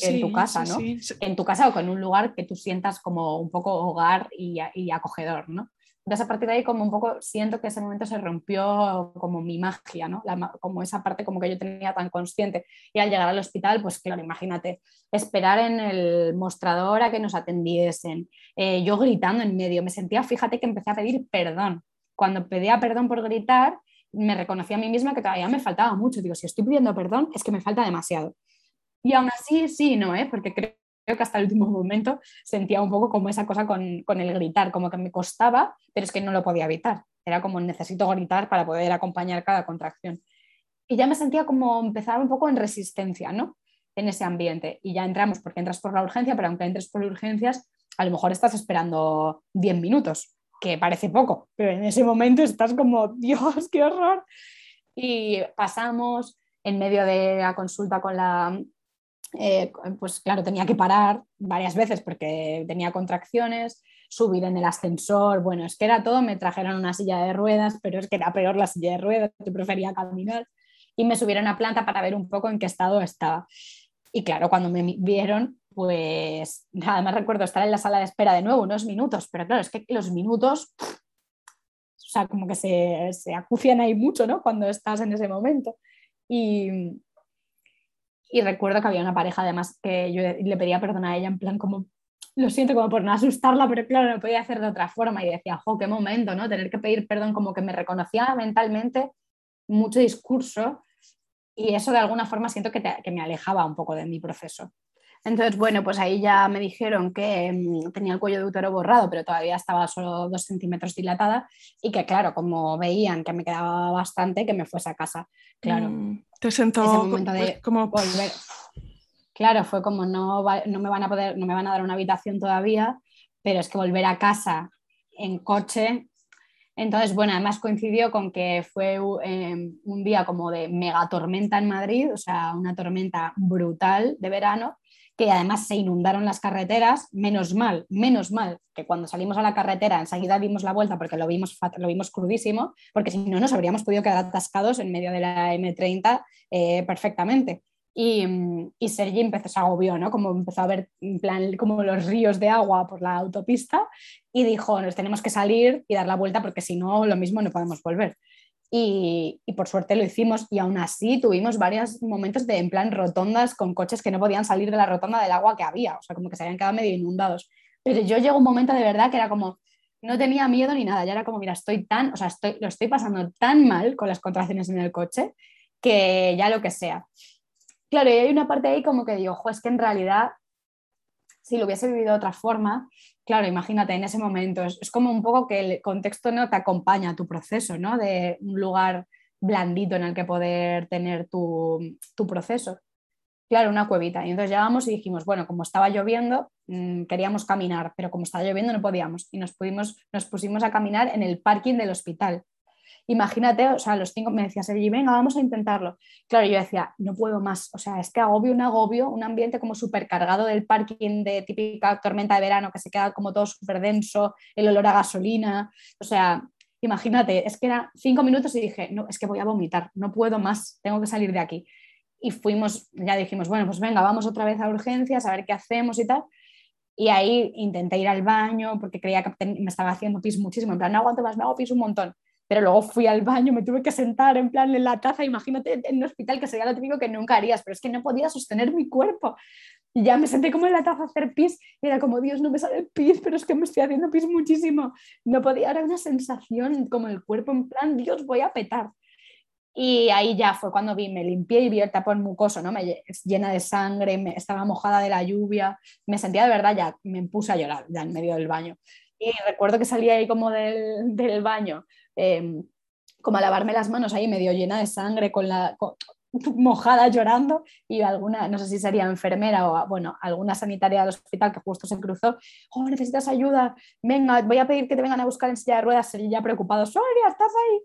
en tu casa, ¿no? En tu casa o con un lugar que tú sientas como un poco hogar y, y acogedor, ¿no? Entonces a partir de ahí como un poco siento que ese momento se rompió como mi magia, ¿no? como esa parte como que yo tenía tan consciente. Y al llegar al hospital, pues claro, imagínate, esperar en el mostrador a que nos atendiesen, eh, yo gritando en medio, me sentía, fíjate que empecé a pedir perdón. Cuando pedía perdón por gritar, me reconocí a mí misma que todavía me faltaba mucho. Digo, si estoy pidiendo perdón, es que me falta demasiado. Y aún así, sí, no, ¿eh? porque creo, que hasta el último momento sentía un poco como esa cosa con, con, el gritar, como que me costaba, pero es que no lo podía evitar. Era como necesito gritar para poder acompañar cada contracción. Y ya me sentía como empezar un poco en resistencia, ¿no? En ese ambiente. Y ya entramos, porque entras por la urgencia, pero aunque entres por urgencias, a lo mejor estás esperando 10 minutos, que parece poco, pero en ese momento estás como, Dios, qué horror. Y pasamos en medio de la consulta con la eh, pues claro, tenía que parar varias veces porque tenía contracciones, subir en el ascensor, bueno, es que era todo, me trajeron una silla de ruedas, pero es que era peor la silla de ruedas, yo prefería caminar y me subieron a planta para ver un poco en qué estado estaba. Y claro, cuando me vieron, pues nada más recuerdo estar en la sala de espera de nuevo unos minutos, pero claro, es que los minutos, o sea, como que se, se acucian ahí mucho, ¿no? Cuando estás en ese momento. Y, y recuerdo que había una pareja además que yo le pedía perdón a ella en plan como, lo siento como por no asustarla, pero claro, no podía hacer de otra forma y decía, jo, qué momento, ¿no? Tener que pedir perdón como que me reconocía mentalmente mucho discurso y eso de alguna forma siento que, que me alejaba un poco de mi proceso. Entonces, bueno, pues ahí ya me dijeron que mm, tenía el cuello de útero borrado, pero todavía estaba solo dos centímetros dilatada y que, claro, como veían que me quedaba bastante, que me fuese a casa. Claro. Mm, te sentó pues, como volver. Claro, fue como no, no me van a poder, no me van a dar una habitación todavía, pero es que volver a casa en coche entonces, bueno, además coincidió con que fue em, un día como de mega tormenta en Madrid, o sea, una tormenta brutal de verano, que además se inundaron las carreteras, menos mal, menos mal que cuando salimos a la carretera enseguida dimos la vuelta porque lo vimos, lo vimos crudísimo, porque si no nos habríamos podido quedar atascados en medio de la M30 eh, perfectamente. Y, y, Sergi empezó, se agobió, ¿no? Como empezó a ver plan como los ríos de agua por la autopista y dijo, nos tenemos que salir y dar la vuelta porque si no, lo mismo no podemos volver. Y, por suerte lo hicimos y aún así tuvimos varios momentos de en plan rotondas con coches que no podían salir de la rotonda del agua que había, o sea, como que se habían quedado medio inundados. Pero yo llegó un momento de verdad que era como, no tenía miedo ni nada, ya era como, mira, estoy tan, o sea, lo estoy pasando tan mal con las contracciones en el coche que ya lo que sea. Claro, y hay una parte ahí como que digo, ojo, es que en realidad si lo hubiese vivido de otra forma, claro, imagínate en ese momento, es, como un poco que el contexto no te acompaña a tu proceso, ¿no? De un lugar blandito en el que poder tener tu, proceso. Claro, una cuevita. Y entonces llegamos y dijimos, bueno, como estaba lloviendo, mm, queríamos caminar, pero como estaba lloviendo no podíamos. Y nos, pudimos, nos pusimos a caminar en el parking del hospital imagínate, o sea, los cinco, me decía Sergi, venga, vamos a intentarlo. Claro, yo decía, no puedo más, o sea, es que agobio un agobio, un ambiente como súper cargado del parking de típica tormenta de verano que se queda como todo súper denso, el olor a gasolina, o sea, imagínate, es que eran cinco minutos y dije, no, es que voy a vomitar, no puedo más, tengo que salir de aquí. Y fuimos, ya dijimos, bueno, pues venga, vamos otra vez a urgencias, a ver qué hacemos y tal. Y ahí intenté ir al baño porque creía que me estaba haciendo pis muchísimo, en plan, no aguanto más, me hago pis un montón pero luego fui al baño, me tuve que sentar en plan en la taza, imagínate en un hospital que sería lo típico que nunca harías, pero es que no podía sostener mi cuerpo. Y ya me senté como en la taza a hacer pis y era como, Dios, no me sale el pis, pero es que me estoy haciendo pis muchísimo. No podía, era una sensación como el cuerpo en plan, Dios, voy a petar. Y ahí ya fue cuando vi, me limpié y vi el tapón mucoso, ¿no? Me, llena de sangre, me, estaba mojada de la lluvia, me sentía de verdad ya, me puse a llorar ya en medio del baño. Y recuerdo que salí ahí como del, del baño Em, como a lavarme las manos ahí medio llena de sangre, con la, mojada llorando y alguna, no sé si sería enfermera o, bueno, alguna sanitaria del hospital que justo se cruzó, oh, necesitas ayuda, venga, voy a pedir que te vengan a buscar en silla de ruedas, sería ya preocupado, Sonia, estás ahí.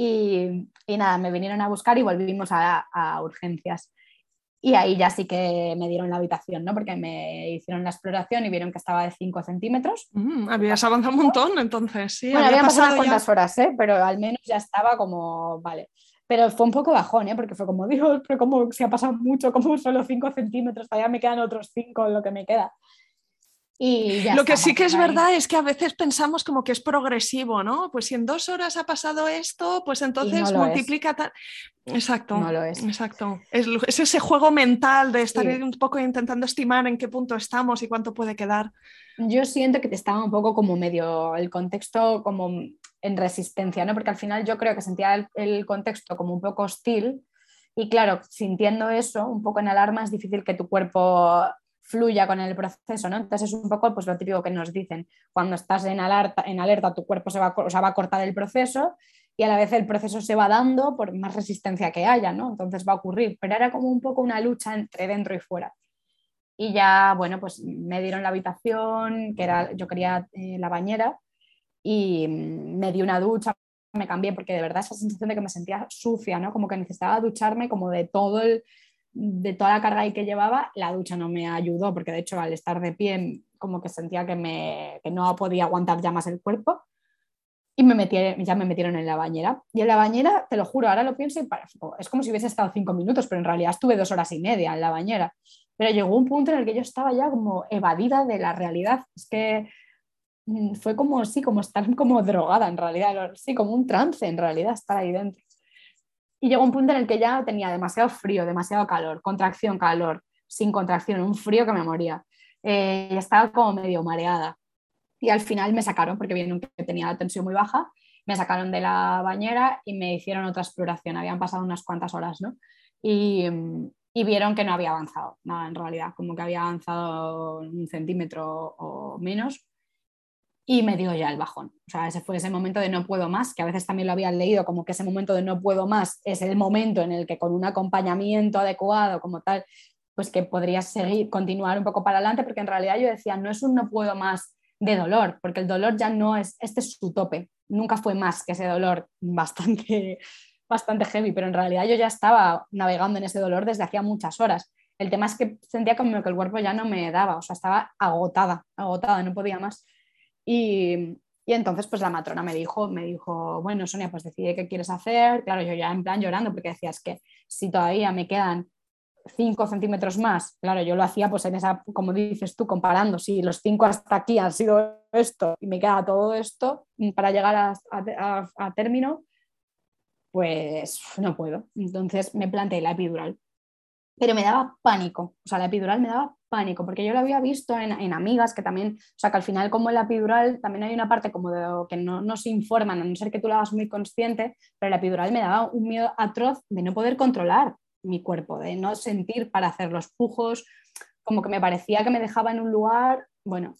Y, y, nada, me vinieron a buscar y volvimos a urgencias. Y ahí ya sí que me dieron la habitación, ¿no? Porque me hicieron la exploración y vieron que estaba de 5 centímetros. Mm, habías avanzado un montón, entonces, sí. Bueno, había pasado unas cuantas horas, ¿eh? Pero al menos ya estaba como, vale. Pero fue un poco bajón, ¿eh? Porque fue como, Dios, pero como se ha pasado mucho, como solo 5 centímetros, todavía me quedan otros 5 en lo que me queda. Y lo que sí que es verdad es que a veces pensamos como que es progresivo, ¿no? Pues si en dos horas ha pasado esto, pues entonces multiplica tal. Exacto. No lo es. Exacto. Es, ese juego mental de estar un poco intentando estimar en qué punto estamos y cuánto puede quedar. Yo siento que te estaba un poco como medio el contexto como en resistencia, ¿no? Porque al final yo creo que sentía el contexto como un poco hostil. Y claro, sintiendo eso, un poco en alarma, es difícil que tu cuerpo fluya con el proceso, ¿no? Entonces es un poco pues, lo típico que nos dicen, cuando estás en alerta, en alerta tu cuerpo se va, o va a cortar el proceso y a la vez el proceso se va dando por más resistencia que haya, ¿no? Entonces va a ocurrir, pero era como un poco una lucha entre dentro y fuera. Y ya, bueno, pues me dieron la habitación, que era, yo quería eh, la bañera, y me di una ducha, me cambié, porque de verdad esa sensación de que me sentía sucia, ¿no? Como que necesitaba ducharme como de todo el, de toda la carga ahí que llevaba, la ducha no me ayudó, porque de hecho al estar de pie como que sentía que, me, que no podía aguantar ya más el cuerpo. Y me metí, ya me metieron en la bañera. Y en la bañera, te lo juro, ahora lo pienso y es como si hubiese estado cinco minutos, pero en realidad estuve dos horas y media en la bañera. Pero llegó un punto en el que yo estaba ya como evadida de la realidad. Es que mm, fue como, sí, como estar como drogada en realidad, sí, como un trance en realidad estar ahí dentro. Y llegó un punto en el que ya tenía demasiado frío, demasiado calor, contracción, calor, sin contracción, un frío que me moría. Eh, estaba como medio mareada. Y al final me sacaron, porque vieron que tenía la tensión muy baja, me sacaron de la bañera y me hicieron otra exploración. Habían pasado unas cuantas horas, ¿no? Y, y vieron que no había avanzado nada en realidad, como que había avanzado un centímetro o menos y me dio ya el bajón. O sea, ese fue ese momento de no puedo más, que a veces también lo habían leído como que ese momento de no puedo más es el momento en el que con un acompañamiento adecuado como tal, pues que podrías seguir, continuar un poco para adelante, porque en realidad yo decía, no es un no puedo más de dolor, porque el dolor ya no es, este es su tope, nunca fue más que ese dolor bastante, bastante heavy, pero en realidad yo ya estaba navegando en ese dolor desde hacía muchas horas. El tema es que sentía como que el cuerpo ya no me daba, o sea, estaba agotada, agotada, no podía más. Y, entonces, pues la matrona me dijo, me dijo, bueno, Sonia, pues decide qué quieres hacer. Claro, yo ya en plan llorando, porque decías que si todavía me quedan 5 centímetros más, claro, yo lo hacía pues en esa, como dices tú, comparando, si los 5 hasta aquí han sido esto y me queda todo esto para llegar a, a término, pues no puedo. Entonces me planteé la epidural pero me daba pánico, o sea, la epidural me daba pánico, porque yo lo había visto en, amigas que también, o sea, que al final como en la epidural también hay una parte como de que no, no se informan, a no ser que tú lo hagas muy consciente, pero la epidural me daba un miedo atroz de no poder controlar mi cuerpo, de no sentir para hacer los pujos, como que me parecía que me dejaba en un lugar, bueno,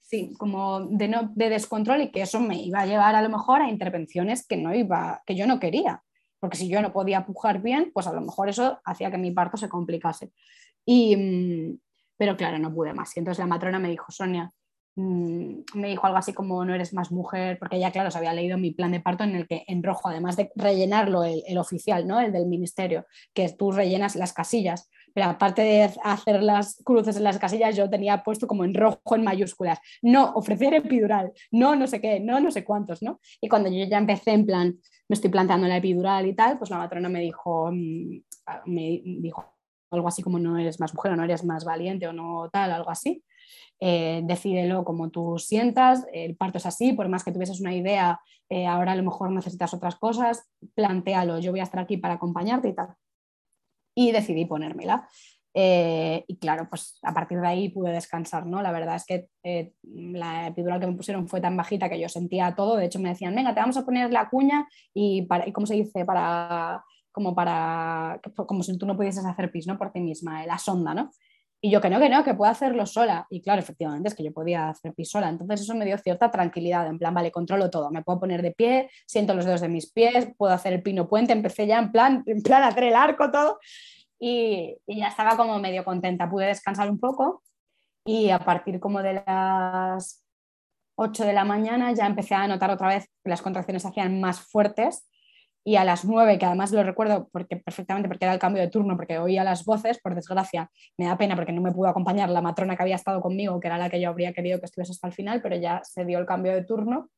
sí, como de, no, de descontrol y que eso me iba a llevar a lo mejor a intervenciones que, no iba, que yo no quería porque si yo no podía pujar bien, pues a lo mejor eso hacía que mi parto se complicase. Y, mm, pero claro, no pude más. Y entonces la matrona me dijo, Sonia, mm, me dijo algo así como no eres más mujer, porque ella, claro, se había leído mi plan de parto en el que en rojo, además de rellenarlo el, el oficial, ¿no? el del ministerio, que tú rellenas las casillas, pero aparte de hacer las cruces en las casillas, yo tenía puesto como en rojo en mayúsculas, no ofrecer epidural, no no sé qué, no no sé cuántos, ¿no? Y cuando yo ya empecé en plan, me estoy planteando la epidural y tal, pues la matrona me dijo, mm, me dijo algo así como no eres más mujer o no eres más valiente o no tal, algo así. Eh, decídelo como tú sientas, el parto es así, por más que tuvieses una idea, eh, ahora a lo mejor necesitas otras cosas, plantealo, yo voy a estar aquí para acompañarte y tal y decidí ponérmela. Eh, y claro, pues a partir de ahí pude descansar, ¿no? La verdad es que la epidural que me pusieron fue tan bajita que yo sentía todo. De hecho, me decían, venga, te vamos a poner la cuña y, para, y ¿cómo se dice? Para, como para, como si tú no pudieses hacer pis, ¿no? Por ti misma, la sonda, ¿no? Y yo que no, que no, que puedo hacerlo sola. Y claro, efectivamente es que yo podía hacer pis sola. Entonces eso me dio cierta tranquilidad, en plan, vale, controlo todo, me puedo poner de pie, siento los dedos de mis pies, puedo hacer el pino puente, empecé ya en plan, en plan a hacer el arco, todo. Y, y ya estaba como medio contenta, pude descansar un poco y a partir como de las 8 de la mañana ya empecé a notar otra vez que las contracciones se hacían más fuertes y a las 9, que además lo recuerdo porque, perfectamente porque era el cambio de turno, porque oía las voces, por desgracia, me da pena porque no me pudo acompañar la matrona que había estado conmigo, que era la que yo habría querido que estuviese hasta el final, pero ya se dio el cambio de turno.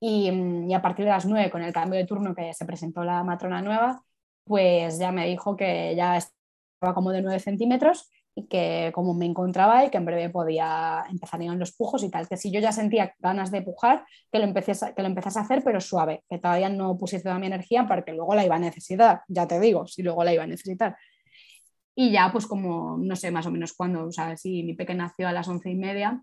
Y, y a partir de las 9, con el cambio de turno que se presentó la matrona nueva, pues ya me dijo que ya estaba como de 9 centímetros y que como me encontraba y que en breve podía empezar a los pujos y tal, que si yo ya sentía ganas de pujar, que lo, empecé, que lo a hacer, pero suave, que todavía no pusiese toda mi energía porque luego la iba a necesitar, ya te digo, si luego la iba a necesitar. Y ya pues como, no sé más o menos cuándo, o sea, si mi pequeña nació a las once y media,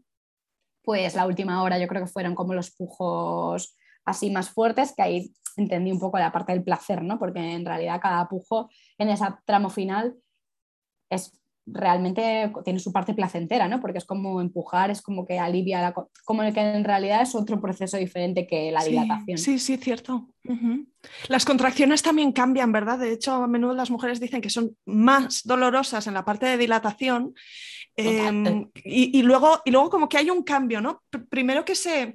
pues la última hora yo creo que fueron como los pujos así más fuertes, que ahí entendí un poco la parte del placer, ¿no? Porque en realidad cada pujo en ese tramo final es realmente tiene su parte placentera, ¿no? Porque es como empujar, es como que alivia, la, como que en realidad es otro proceso diferente que la dilatación. Sí, sí, cierto. Las contracciones también cambian, ¿verdad? De hecho, a menudo las mujeres dicen que son más dolorosas en la parte de dilatación em, y, luego, y luego como que hay un cambio, ¿no? primero que se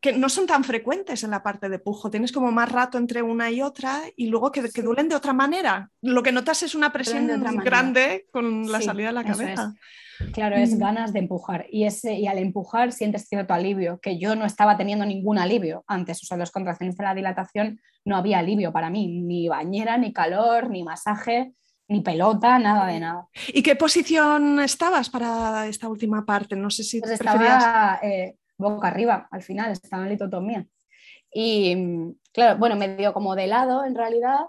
que no son tan frecuentes en la parte de pujo. Tienes como más rato entre una y otra y luego que, duelen de otra manera. Lo que notas es una presión grande con la salida de la cabeza. Claro, es mm. ganas de empujar y, ese, y al empujar sientes cierto alivio, que yo no estaba teniendo ningún alivio antes. O sea, las contracciones de la dilatación no había alivio para mí, ni bañera, ni calor, ni masaje, ni pelota, nada de nada. ¿Y qué posición estabas para esta última parte? No sé si pues estaba, eh, boca arriba, al final, estaba en litotomía. Y claro, bueno, me dio como de lado en realidad,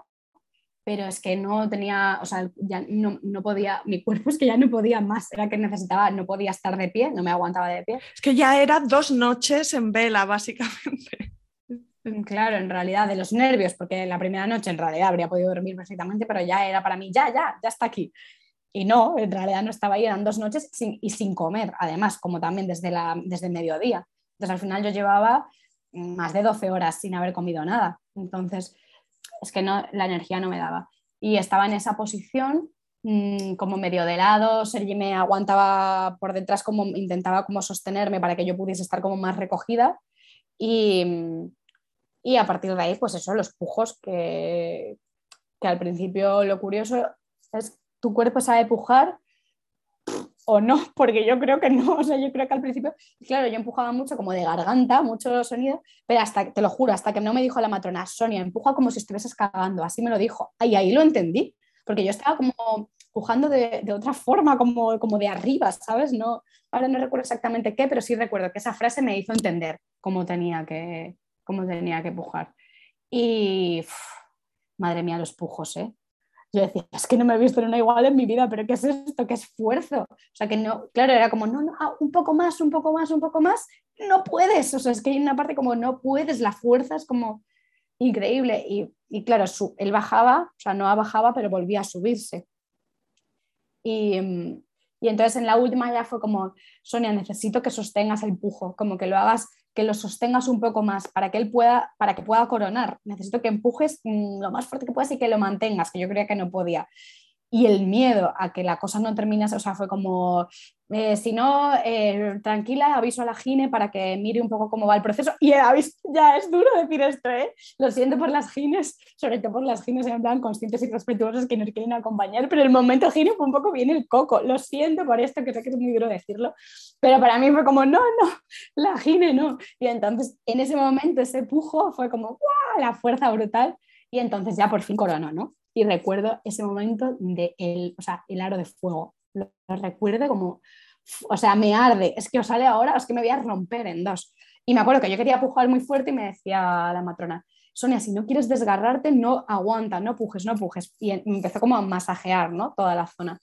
pero es que no tenía, o sea, ya no, no, podía, mi cuerpo es que ya no podía más, era que necesitaba, no podía estar de pie, no me aguantaba de pie. Es que ya era dos noches en vela, básicamente. Claro, en realidad, de los nervios, porque la primera noche en realidad habría podido dormir perfectamente, pero ya era para mí, ya, ya, ya está aquí. Y no, en realidad no estaba ahí, eran dos noches y sin comer, además, como también desde, la, desde el mediodía. Entonces al final yo llevaba más de 12 horas sin haber comido nada. Entonces es que no, la energía no me daba. Y estaba en esa posición mm, como medio de lado, Sergi me aguantaba por detrás, como intentaba como sostenerme para que yo pudiese estar como más recogida. Y, y a partir de ahí, pues eso, los pujos que, que al principio lo curioso es tu cuerpo sabe pujar o no, porque yo creo que no, o sea, yo creo que al principio, claro, yo empujaba mucho como de garganta, mucho sonido, pero hasta, te lo juro, hasta que no me dijo la matrona, Sonia, empuja como si estuvieses cagando, así me lo dijo, y ahí lo entendí, porque yo estaba como empujando de, de, otra forma, como, como de arriba, ¿sabes? No, ahora no recuerdo exactamente qué, pero sí recuerdo que esa frase me hizo entender cómo tenía que, cómo tenía que empujar. Y, madre mía, los pujos, ¿eh? Yo decía, es que no me he visto en una igual en mi vida, pero ¿qué es esto? ¿Qué esfuerzo? O sea, que no, claro, era como, no, no, ah, un poco más, un poco más, un poco más, no puedes, o sea, es que hay una parte como no puedes, la fuerza es como increíble. Y, y claro, su, él bajaba, o sea, no bajaba, pero volvía a subirse. Y, y entonces en la última ya fue como, Sonia, necesito que sostengas el pujo, como que lo hagas que lo sostengas un poco más para que él pueda, para que pueda coronar. Necesito que empujes mm, lo más fuerte que puedas y que lo mantengas, que yo creía que no podía y el miedo a que la cosa no terminase, o sea, fue como, eh, si no, eh, tranquila, aviso a la gine para que mire un poco cómo va el proceso. Y ya es duro decir esto, ¿eh? Lo siento por las gines, sobre todo por las gines en plan conscientes y respetuosas que nos quieren acompañar, pero el momento gine fue un poco bien el coco. Lo siento por esto, que sé que es muy duro decirlo, pero para mí fue como, no, no, la gine no. Y entonces, en ese momento, ese pujo fue como, ¡guau! La fuerza brutal. Y entonces ya por fin coronó, ¿no? Y recuerdo ese momento de el, o sea, el aro de fuego. Lo, recuerdo como, o sea, me arde, es que os sale ahora, es que me voy a romper en dos. Y me acuerdo que yo quería pujar muy fuerte y me decía la matrona, Sonia, si no quieres desgarrarte, no aguanta, no pujes, no pujes. Y empezó como a masajear, ¿no? Toda la zona.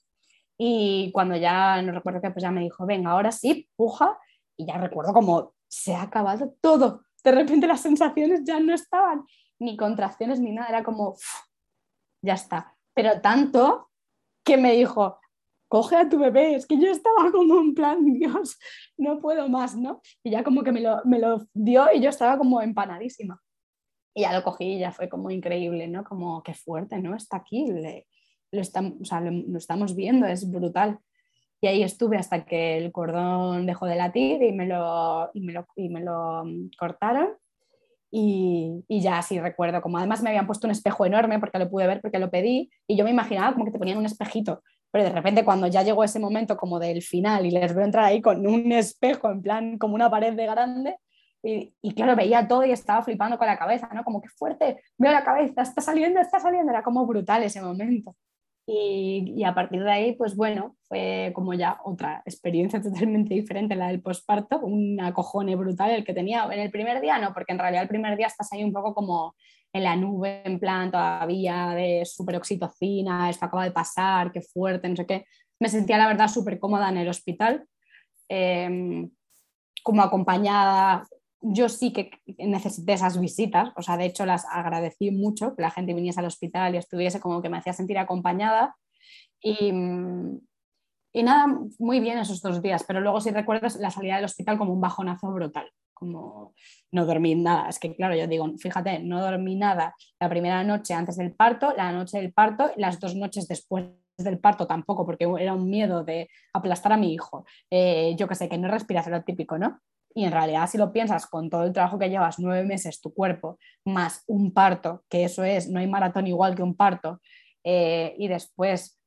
Y cuando ya, no recuerdo que pues ya me dijo, venga, ahora sí, puja. Y ya recuerdo como se ha acabado todo. De repente las sensaciones ya no estaban, ni contracciones ni nada, era como, ya está. Pero tanto que me dijo, coge a tu bebé, es que yo estaba como en plan, Dios, no puedo más, ¿no? Y ya como que me lo, me lo dio y yo estaba como empanadísima. Y ya lo cogí y ya fue como increíble, ¿no? Como qué fuerte, ¿no? Está aquí, lo, estamos, o sea, lo, estamos viendo, es brutal. Y ahí estuve hasta que el cordón dejó de latir y me lo, y me lo, y me lo mm, cortaron. Y, y, ya así recuerdo, como además me habían puesto un espejo enorme porque lo pude ver, porque lo pedí, y yo me imaginaba como que te ponían un espejito pero de repente cuando ya llegó ese momento como del final y les veo entrar ahí con un espejo en plan como una pared de grande y, y, claro, veía todo y estaba flipando con la cabeza, ¿no? Como que fuerte, veo la cabeza, está saliendo, está saliendo, era como brutal ese momento. Y, y, a partir de ahí, pues bueno, fue como ya otra experiencia totalmente diferente, la del posparto, un acojone brutal el que tenía en el primer día, no, porque en realidad el primer día estás ahí un poco como en la nube, en plan todavía de súper oxitocina, esto acaba de pasar, qué fuerte, no sé qué. Me sentía la verdad súper cómoda en el hospital, em, como acompañada. Yo sí que necesité esas visitas, o sea, de hecho las agradecí mucho, que la gente viniese al hospital y estuviese como que me hacía sentir acompañada. Y, nada, muy bien esos dos días, pero luego si recuerdas la salida del hospital como un bajonazo brutal como no dormí nada. Es que, claro, yo digo, fíjate, no dormí nada la primera noche antes del parto, la noche del parto, las dos noches después del parto tampoco, porque era un miedo de aplastar a mi hijo. Eh, yo que sé, que no respiras, lo típico, ¿no? Y en realidad, si lo piensas con todo el trabajo que llevas, nueve meses, tu cuerpo, más un parto, que eso es, no hay maratón igual que un parto, eh, y después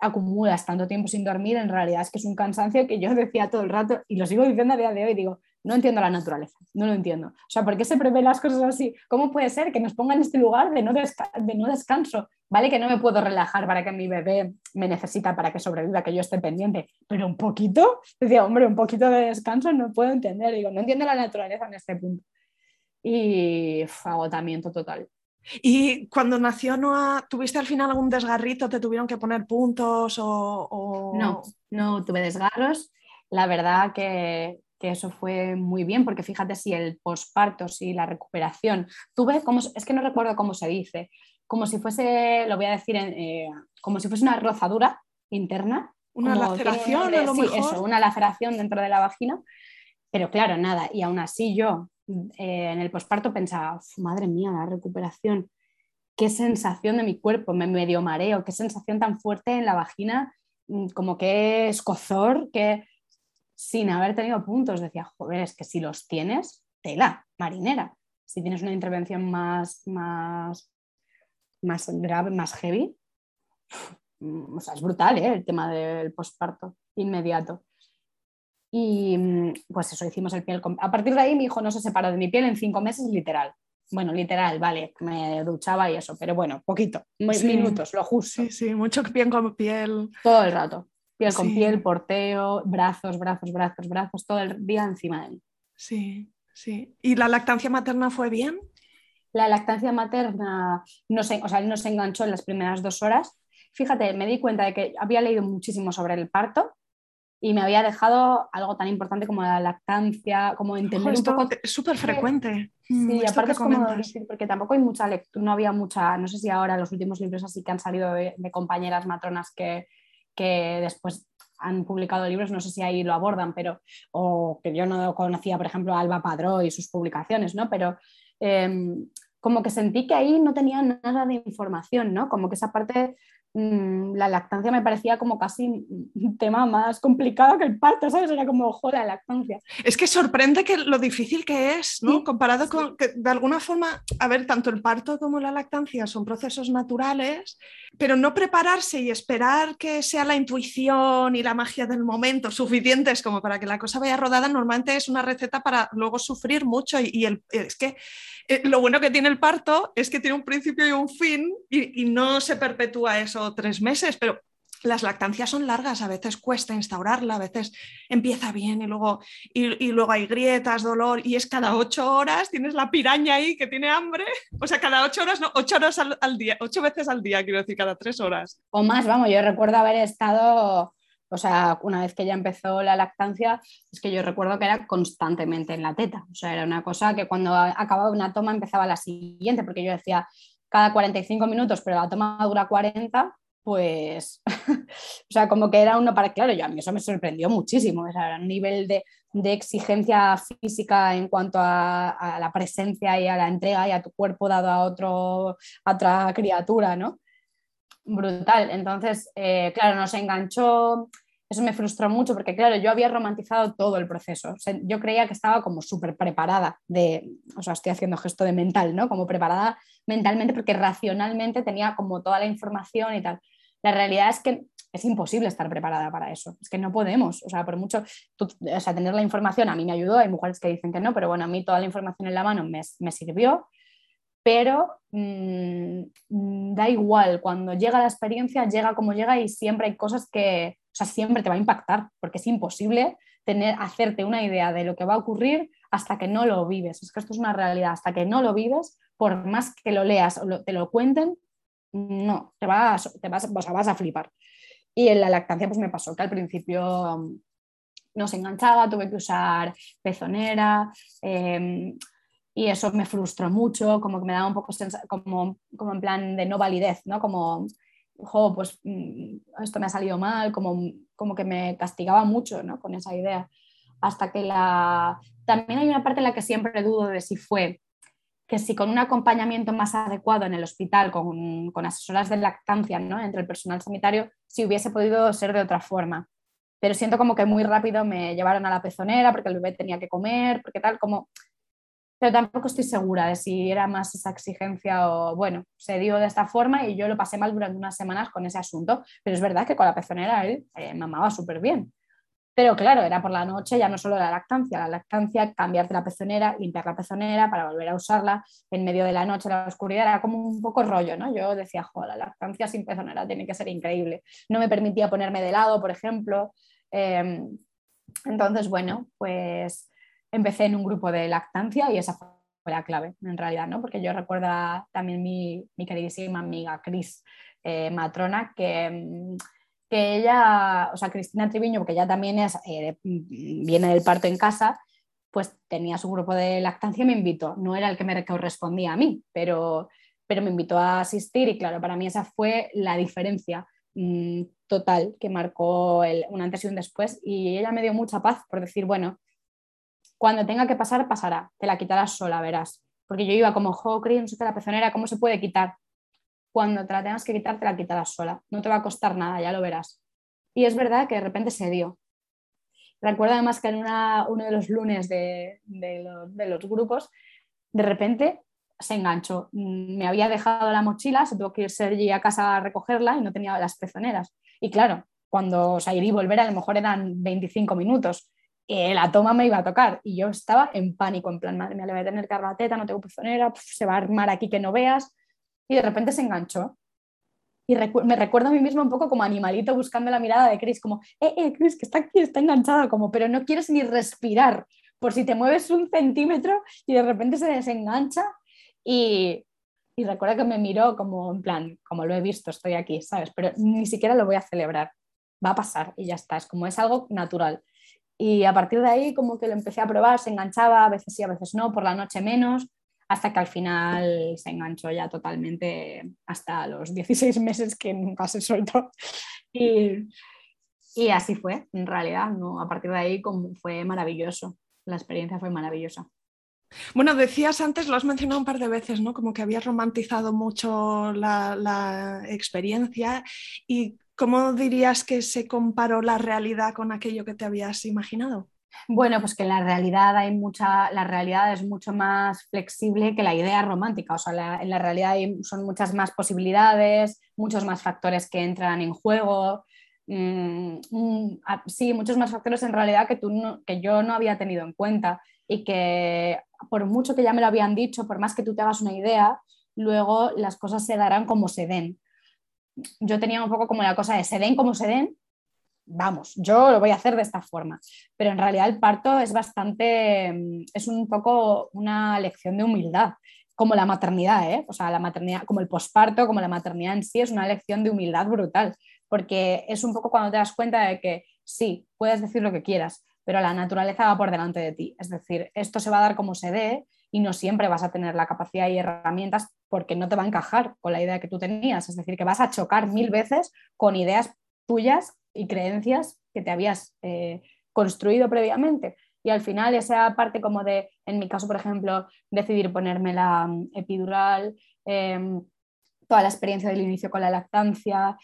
acumulas tanto tiempo sin dormir, en realidad es que es un cansancio que yo decía todo el rato, y lo sigo diciendo a día de hoy, digo, no entiendo la naturaleza, no lo entiendo. O sea, ¿por qué se prevén las cosas así? ¿Cómo puede ser que nos pongan en este lugar de no, de no descanso? Vale que no me puedo relajar para que mi bebé me necesita para que sobreviva, que yo esté pendiente, pero un poquito, decía, hombre, un poquito de descanso no puedo entender. Digo, no entiendo la naturaleza en este punto. Y agotamiento total. ¿Y cuando nació Noah, tuviste al final algún desgarrito? ¿Te tuvieron que poner puntos o, No, no tuve desgarros. La verdad que que eso fue muy bien, porque fíjate si el posparto, si la recuperación, tuve como, es que no recuerdo cómo se dice, como si fuese, lo voy a decir, eh, como si fuese una rozadura interna. Una laceración, a lo sí, eso, una laceración dentro de la vagina, pero claro, nada, y aún así yo eh, en el posparto pensaba, madre mía, la recuperación, qué sensación de mi cuerpo, me medio mareo, qué sensación tan fuerte en la vagina, mm, como que escozor, que sin haber tenido puntos. Decía, joder, es que si los tienes, tela, marinera. Si tienes una intervención más, más, más grave, más heavy, o sea, es brutal ¿eh? el tema del posparto inmediato. Y pues eso, hicimos el piel. A partir de ahí mi hijo no se separó de mi piel en cinco meses, literal. Bueno, literal, vale, me duchaba y eso, pero bueno, poquito, minutos, lo justo. Sí, sí, mucho piel con piel. Todo el rato piel con piel, porteo, brazos, brazos, brazos, brazos, todo el día encima de mí. Sí, sí. ¿Y la lactancia materna fue bien? La lactancia materna no se, o sea, no se enganchó en las primeras dos horas. Fíjate, me di cuenta de que había leído muchísimo sobre el parto y me había dejado algo tan importante como la lactancia, como entender un poco... Es súper frecuente. Sí, mm, aparte es como porque tampoco hay mucha lectura, no había mucha, no sé si ahora los últimos libros así que han salido de compañeras matronas que, que después han publicado libros, no sé si ahí lo abordan, pero, o que yo no conocía, por ejemplo, Alba Padró y sus publicaciones, ¿no? Pero em, como que sentí que ahí no tenía nada de información, ¿no? Como que esa parte Mm, la lactancia me parecía como casi un tema más complicado que el parto, ¿sabes? Era como, joder, la lactancia. Es que sorprende que lo difícil que es, ¿no? Comparado con que de alguna forma, a ver, tanto el parto como la lactancia son procesos naturales, pero no prepararse y esperar que sea la intuición y la magia del momento suficientes como para que la cosa vaya rodada, normalmente es una receta para luego sufrir mucho y, el, es que eh, lo bueno que tiene el parto es que tiene un principio y un fin y, no se perpetúa eso tres meses, pero las lactancias son largas, a veces cuesta instaurarla, a veces empieza bien y luego, y, luego hay grietas, dolor, y es cada ocho horas, tienes la piraña ahí que tiene hambre, o sea, cada ocho horas, no, ocho horas al, al día, ocho veces al día, quiero decir, cada tres horas. O más, vamos, yo recuerdo haber estado o sea, una vez que ya empezó la lactancia, es que yo recuerdo que era constantemente en la teta. O sea, era una cosa que cuando acababa una toma empezaba la siguiente, porque yo decía cada 45 minutos, pero la toma dura 40, pues, o sea, como que era uno para, claro, yo a mí eso me sorprendió muchísimo, o sea, un nivel de, exigencia física en cuanto a, la presencia y a la entrega y a tu cuerpo dado a, otro, a otra criatura, ¿no? Brutal. Entonces, eh, claro, nos enganchó, eso me frustró mucho porque, claro, yo había romantizado todo el proceso. yo creía que estaba como súper preparada de, o sea, estoy haciendo gesto de mental, ¿no? Como preparada mentalmente porque racionalmente tenía como toda la información y tal. La realidad es que es imposible estar preparada para eso. Es que no podemos. O sea, por mucho, o sea, tener la información a mí me ayudó. Hay mujeres que dicen que no, pero bueno, a mí toda la información en la mano me, me sirvió. Pero mmm, da igual, cuando llega la experiencia, llega como llega y siempre hay cosas que, sea, siempre te va a impactar, porque es imposible tener, hacerte una idea de lo que va a ocurrir hasta que no lo vives. Es que esto es una realidad, hasta que no lo vives, por más que lo leas o te lo cuenten, no, te vas, te vas, vas a flipar. Y en la lactancia pues me pasó que al principio um, no se enganchaba, tuve que usar pezonera em, y eso me frustró mucho, como que me daba un poco como, como en plan de no validez, ¿no? Como pues mm, esto me ha salido mal, como, como que me castigaba mucho ¿no? con esa idea. Hasta que la... También hay una parte en la que siempre dudo de si fue que si con un acompañamiento más adecuado en el hospital, con, con asesoras de lactancia ¿no? entre el personal sanitario, si hubiese podido ser de otra forma. Pero siento como que muy rápido me llevaron a la pezonera porque el bebé tenía que comer, porque tal, como pero tampoco estoy segura de si era más esa exigencia o, bueno, se dio de esta forma y yo lo pasé mal durante unas semanas con ese asunto, pero es verdad que con la pezonera él eh, mamaba súper bien. Pero claro, era por la noche, ya no solo la lactancia, la lactancia, cambiarte la pezonera, limpiar la pezonera para volver a usarla en medio de la noche, la oscuridad, era como un poco rollo, ¿no? Yo decía, joder, la lactancia sin pezonera tiene que ser increíble. No me permitía ponerme de lado, por ejemplo. Em, entonces, bueno, pues empecé en un grupo de lactancia y esa fue la clave, en realidad, ¿no? Porque yo recuerdo también mi, mi queridísima amiga Cris eh, Matrona, que, mm, que, ella, o sea, Cristina Triviño, porque ella también es, eh, viene del parto en casa, pues tenía su grupo de lactancia y me invitó. No era el que me correspondía a mí, pero, pero me invitó a asistir y claro, para mí esa fue la diferencia mm, total que marcó el, un antes y un después y ella me dio mucha paz por decir, bueno, cuando tenga que pasar, pasará. Te la quitarás sola, verás. Porque yo iba como, jo, no sé qué, la pezonera, ¿cómo se puede quitar? Cuando te la tengas que quitar, te la quitarás sola. No te va a costar nada, ya lo verás. Y es verdad que de repente se dio. Recuerdo además que en uno de los lunes de, los, grupos, de repente se enganchó. Me había dejado la mochila, se tuvo que ir Sergi a casa a recogerla y no tenía las pezoneras. Y claro, cuando o y volver a lo mejor eran 25 minutos la toma me iba a tocar y yo estaba en pánico, en plan, madre mía, le voy a tener que la teta, no tengo pezonera, se va a armar aquí que no veas y de repente se enganchó. Y me recuerdo a mí mismo un poco como animalito buscando la mirada de Chris, como, eh, eh, Chris, que está aquí, está enganchada, como, pero no quieres ni respirar, por si te mueves un centímetro y de repente se desengancha y, y recuerdo que me miró como en plan, como lo he visto, estoy aquí, ¿sabes? Pero ni siquiera lo voy a celebrar, va a pasar y ya está, es como es algo natural. Y a partir de ahí como que lo empecé a probar, se enganchaba, a veces sí, a veces no, por la noche menos, hasta que al final se enganchó ya totalmente hasta los 16 meses que nunca se soltó. Y, y así fue, en realidad, ¿no? a partir de ahí como fue maravilloso, la experiencia fue maravillosa. Bueno, decías antes, lo has mencionado un par de veces, ¿no? Como que habías romantizado mucho la, la experiencia y ¿Cómo dirías que se comparó la realidad con aquello que te habías imaginado? Bueno, pues que en la realidad hay mucha, la realidad es mucho más flexible que la idea romántica. O sea, en la realidad hay, son muchas más posibilidades, muchos más factores que entran en juego. Mm, mm, sí, muchos más factores en realidad que, tú que yo no había tenido en cuenta y que por mucho que ya me lo habían dicho, por más que tú te hagas una idea, luego las cosas se darán como se den yo tenía un poco como la cosa de se den como se den, vamos, yo lo voy a hacer de esta forma. Pero en realidad el parto es bastante, mm, es un poco una lección de humildad, como la maternidad, ¿eh? o sea, la maternidad, como el posparto, como la maternidad en sí, es una lección de humildad brutal, porque es un poco cuando te das cuenta de que sí, puedes decir lo que quieras, pero la naturaleza va por delante de ti. Es decir, esto se va a dar como se dé y no siempre vas a tener la capacidad y herramientas porque no te va a encajar con la idea que tú tenías. Es decir, que vas a chocar mil veces con ideas tuyas y creencias que te habías eh, construido previamente. Y al final esa parte como de, en mi caso, por ejemplo, decidir ponerme la mm, epidural, em, toda la experiencia del inicio con la lactancia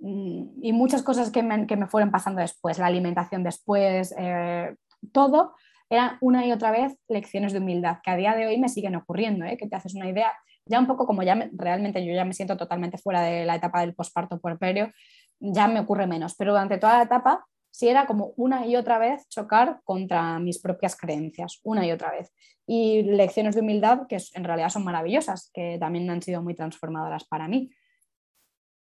mm, y muchas cosas que me, que me, fueron pasando después, la alimentación después, eh, todo, eran una y otra vez lecciones de humildad que a día de hoy me siguen ocurriendo, ¿eh? que te haces una idea, ya un poco como ya realmente yo ya me siento totalmente fuera de la etapa del posparto puerperio, ya me ocurre menos, pero durante toda la etapa sí era como una y otra vez chocar contra mis propias creencias, una y otra vez. Y lecciones de humildad que en realidad son maravillosas, que también han sido muy transformadoras para mí.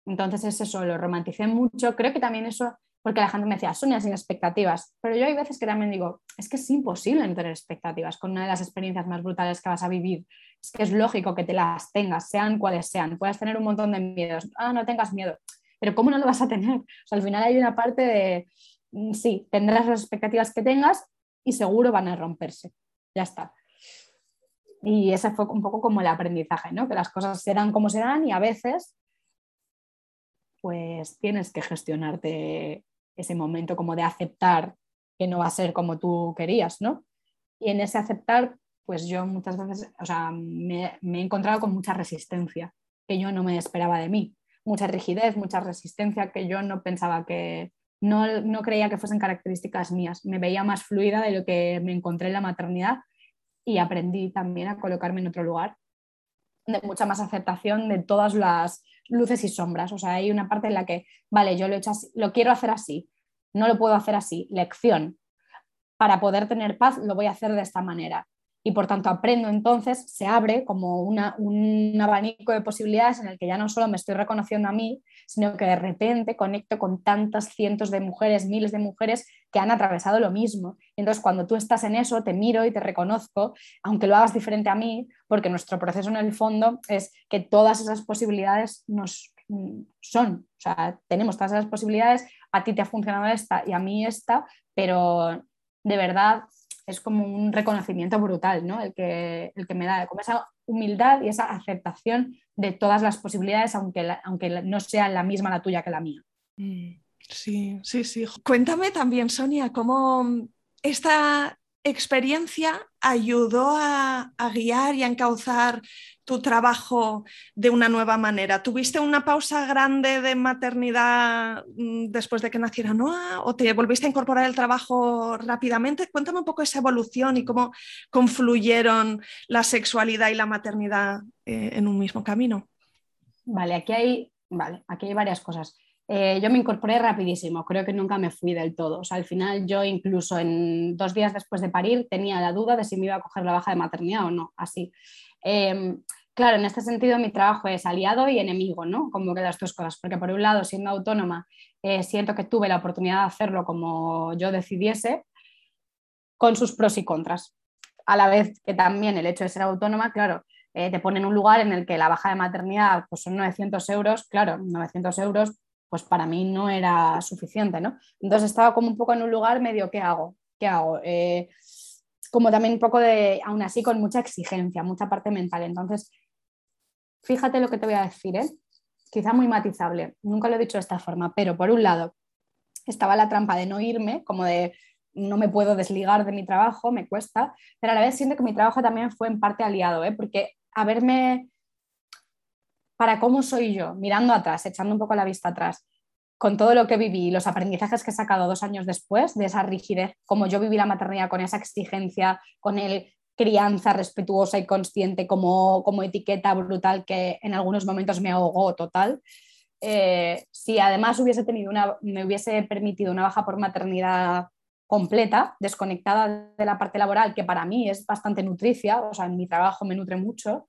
Entonces es eso, lo romanticé mucho. Creo que también eso, porque la gente me decía, Sonia, sin expectativas. Pero yo hay veces que también digo, es que es imposible no tener expectativas con una de las experiencias más brutales que vas a vivir. Es que es lógico que te las tengas, sean cuales sean. Puedes tener un montón de miedos. Ah, no tengas miedo. Pero ¿cómo no lo vas a tener? al final hay una parte de, Mm, sí, tendrás las expectativas que tengas y seguro van a romperse. Ya está. Y ese fue un poco como el aprendizaje, ¿no? Que las cosas se dan como se dan y a veces pues tienes que gestionarte ese momento como de aceptar que no va a ser como tú querías, ¿no? Y en ese aceptar, pues yo muchas veces, o sea, me, me he encontrado con mucha resistencia que yo no me esperaba de mí, mucha rigidez, mucha resistencia que yo no pensaba que, no, creía que fuesen características mías, me veía más fluida de lo que me encontré en la maternidad y aprendí también a colocarme en otro lugar, de mucha más aceptación de todas las luces y sombras. O sea, hay una parte en la que, vale, yo lo, he hecho lo quiero hacer así, no lo puedo hacer así, lección. Para poder tener paz lo voy a hacer de esta manera y por tanto aprendo entonces, se abre como un abanico de posibilidades en el que ya no solo me estoy reconociendo a mí, sino que de repente conecto con tantas cientos de mujeres, miles de mujeres que han atravesado lo mismo. entonces cuando tú estás en eso, te miro y te reconozco, aunque lo hagas diferente a mí, porque nuestro proceso en el fondo es que todas esas posibilidades nos mm, son, o sea, tenemos todas esas posibilidades, a ti te ha funcionado esta y a mí esta, pero de verdad es como un reconocimiento brutal, ¿no? El que, el que me da, como esa humildad y esa aceptación de todas las posibilidades, aunque, aunque no sea la misma la tuya que la mía. Mm, sí, sí, sí. Cuéntame también, Sonia, cómo esta experiencia ayudó a, guiar y a encauzar tu trabajo de una nueva manera? ¿Tuviste una pausa grande de maternidad mm, después de que naciera Noah o te volviste a incorporar el trabajo rápidamente? Cuéntame un poco esa evolución y cómo confluyeron la sexualidad y la maternidad eh, en un mismo camino. Vale, aquí hay, vale, aquí hay varias cosas. Eh, yo me incorporé rapidísimo, creo que nunca me fui del todo. O sea, al final yo incluso en dos días después de parir tenía la duda de si me iba a coger la baja de maternidad o no, así. Em, claro, en este sentido mi trabajo es aliado y enemigo, ¿no? Como que las dos cosas, porque por un lado, siendo autónoma, eh, siento que tuve la oportunidad de hacerlo como yo decidiese, con sus pros y contras. A la vez que también el hecho de ser autónoma, claro, eh, te pone en un lugar en el que la baja de maternidad pues son 900 euros, claro, 900 euros pues para mí no era suficiente, ¿no? Entonces estaba como un poco en un lugar medio, ¿qué hago? ¿Qué hago? Eh, como también un poco de, aún así, con mucha exigencia, mucha parte mental. Entonces, fíjate lo que te voy a decir, ¿eh? quizá muy matizable, nunca lo he dicho de esta forma, pero por un lado, estaba la trampa de no irme, como de no me puedo desligar de mi trabajo, me cuesta, pero a la vez siento que mi trabajo también fue en parte aliado, ¿eh? porque haberme para cómo soy yo, mirando atrás, echando un poco la vista atrás, con todo lo que viví los aprendizajes que he sacado dos años después de esa rigidez, como yo viví la maternidad con esa exigencia, con el crianza respetuosa y consciente como, como etiqueta brutal que en algunos momentos me ahogó total. Eh, si además hubiese tenido una, me hubiese permitido una baja por maternidad completa, desconectada de la parte laboral, que para mí es bastante nutricia, o sea, en mi trabajo me nutre mucho,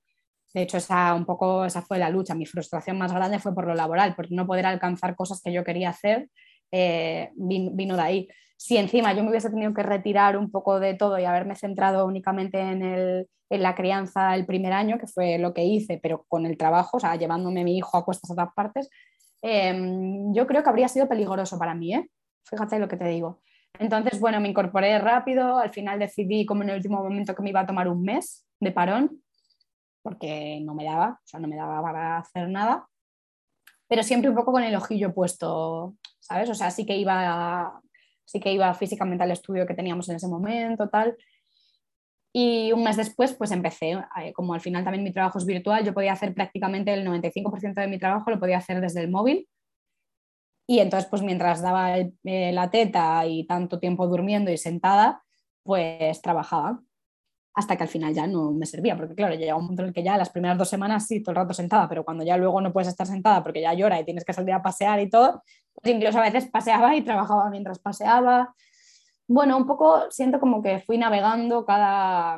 de hecho, esa, un poco, esa fue la lucha. Mi frustración más grande fue por lo laboral, por no poder alcanzar cosas que yo quería hacer, eh, vino, de ahí. Si encima yo me hubiese tenido que retirar un poco de todo y haberme centrado únicamente en, la crianza el primer año, que fue lo que hice, pero con el trabajo, o sea, llevándome a mi hijo a cuestas a todas partes, em, yo creo que habría sido peligroso para mí, ¿eh? Fíjate lo que te digo. Entonces, bueno, me incorporé rápido, al final decidí como en el último momento que me iba a tomar un mes de parón porque no me daba, o sea, no me daba para hacer nada, pero siempre un poco con el ojillo puesto, ¿sabes? O sea, sí que iba, sí que iba físicamente al estudio que teníamos en ese momento, tal. Y un mes después, pues empecé, eh, como al final también mi trabajo es virtual, yo podía hacer prácticamente el 95% de mi trabajo, lo podía hacer desde el móvil. Y entonces, pues mientras daba eh, la teta y tanto tiempo durmiendo y sentada, pues trabajaba hasta que al final ya no me servía, porque claro, llega un punto en el que ya las primeras dos semanas sí, todo el rato sentada, pero cuando ya luego no puedes estar sentada porque ya llora y tienes que salir a pasear y todo, pues incluso a veces paseaba y trabajaba mientras paseaba. Bueno, un poco siento como que fui navegando cada...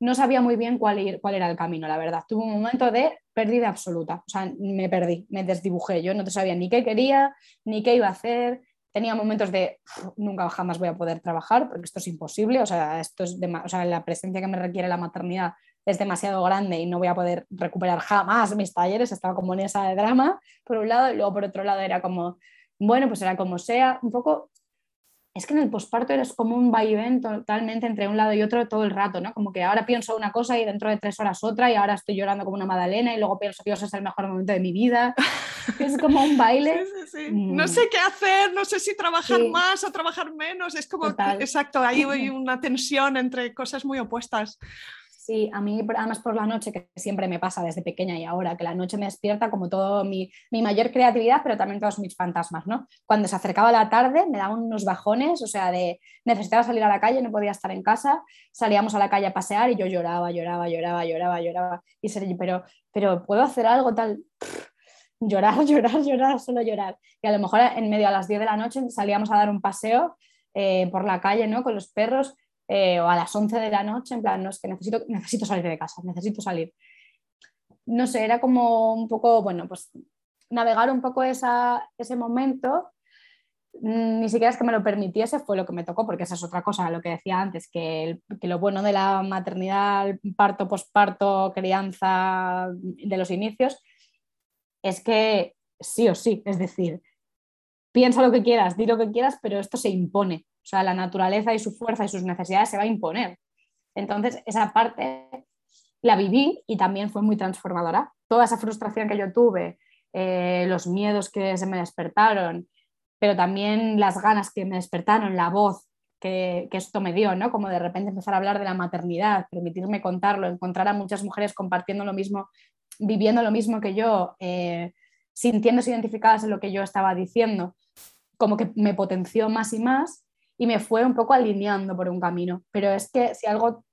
No sabía muy bien cuál, cuál era el camino, la verdad. Tuve un momento de pérdida absoluta, o sea, me perdí, me desdibujé, yo no te sabía ni qué quería, ni qué iba a hacer, tenía momentos de nunca jamás voy a poder trabajar porque esto es imposible, o sea, esto es la presencia que me requiere la maternidad es demasiado grande y no voy a poder recuperar jamás mis talleres, estaba como en esa de drama, por un lado, y luego por otro lado era como, bueno, pues era como sea, un poco es que en el posparto eres como un vaivén totalmente entre un lado y otro todo el rato, ¿no? Como que ahora pienso una cosa y dentro de tres horas otra y ahora estoy llorando como una madalena y luego pienso que eso es el mejor momento de mi vida. Es como un baile. Sí, sí, sí. No mm. sé qué hacer, no sé si trabajar más o trabajar menos. Es como, exacto, hay una tensión entre cosas muy opuestas. Sí, a mí además por la noche, que siempre me pasa desde pequeña y ahora, que la noche me despierta como todo mi, mayor creatividad, pero también todos mis fantasmas, ¿no? Cuando se acercaba la tarde me daban unos bajones, o sea, de necesitaba salir a la calle, no podía estar en casa, salíamos a la calle a pasear y yo lloraba, lloraba, lloraba, lloraba, lloraba, y se, pero, pero ¿puedo hacer algo tal? llorar, llorar, llorar, solo llorar. Y a lo mejor en medio a las 10 de la noche salíamos a dar un paseo eh, por la calle, ¿no? Con los perros eh, o a las 11 de la noche, en plan, no, es que necesito, necesito salir de casa, necesito salir. No sé, era como un poco, bueno, pues navegar un poco esa, ese momento, mm, ni siquiera es que me lo permitiese, fue lo que me tocó, porque esa es otra cosa, lo que decía antes, que, que lo bueno de la maternidad, parto, posparto, crianza de los inicios, es que sí o sí, es decir, piensa lo que quieras, di lo que quieras, pero esto se impone. O sea, la naturaleza y su fuerza y sus necesidades se va a imponer. Entonces, esa parte la viví y también fue muy transformadora. Toda esa frustración que yo tuve, eh, los miedos que se me despertaron, pero también las ganas que me despertaron, la voz que, esto me dio, ¿no? Como de repente empezar a hablar de la maternidad, permitirme contarlo, encontrar a muchas mujeres compartiendo lo mismo, viviendo lo mismo que yo, eh, sintiéndose identificadas en lo que yo estaba diciendo, como que me potenció más y más y me fue un poco alineando por un camino. Pero es que si algo,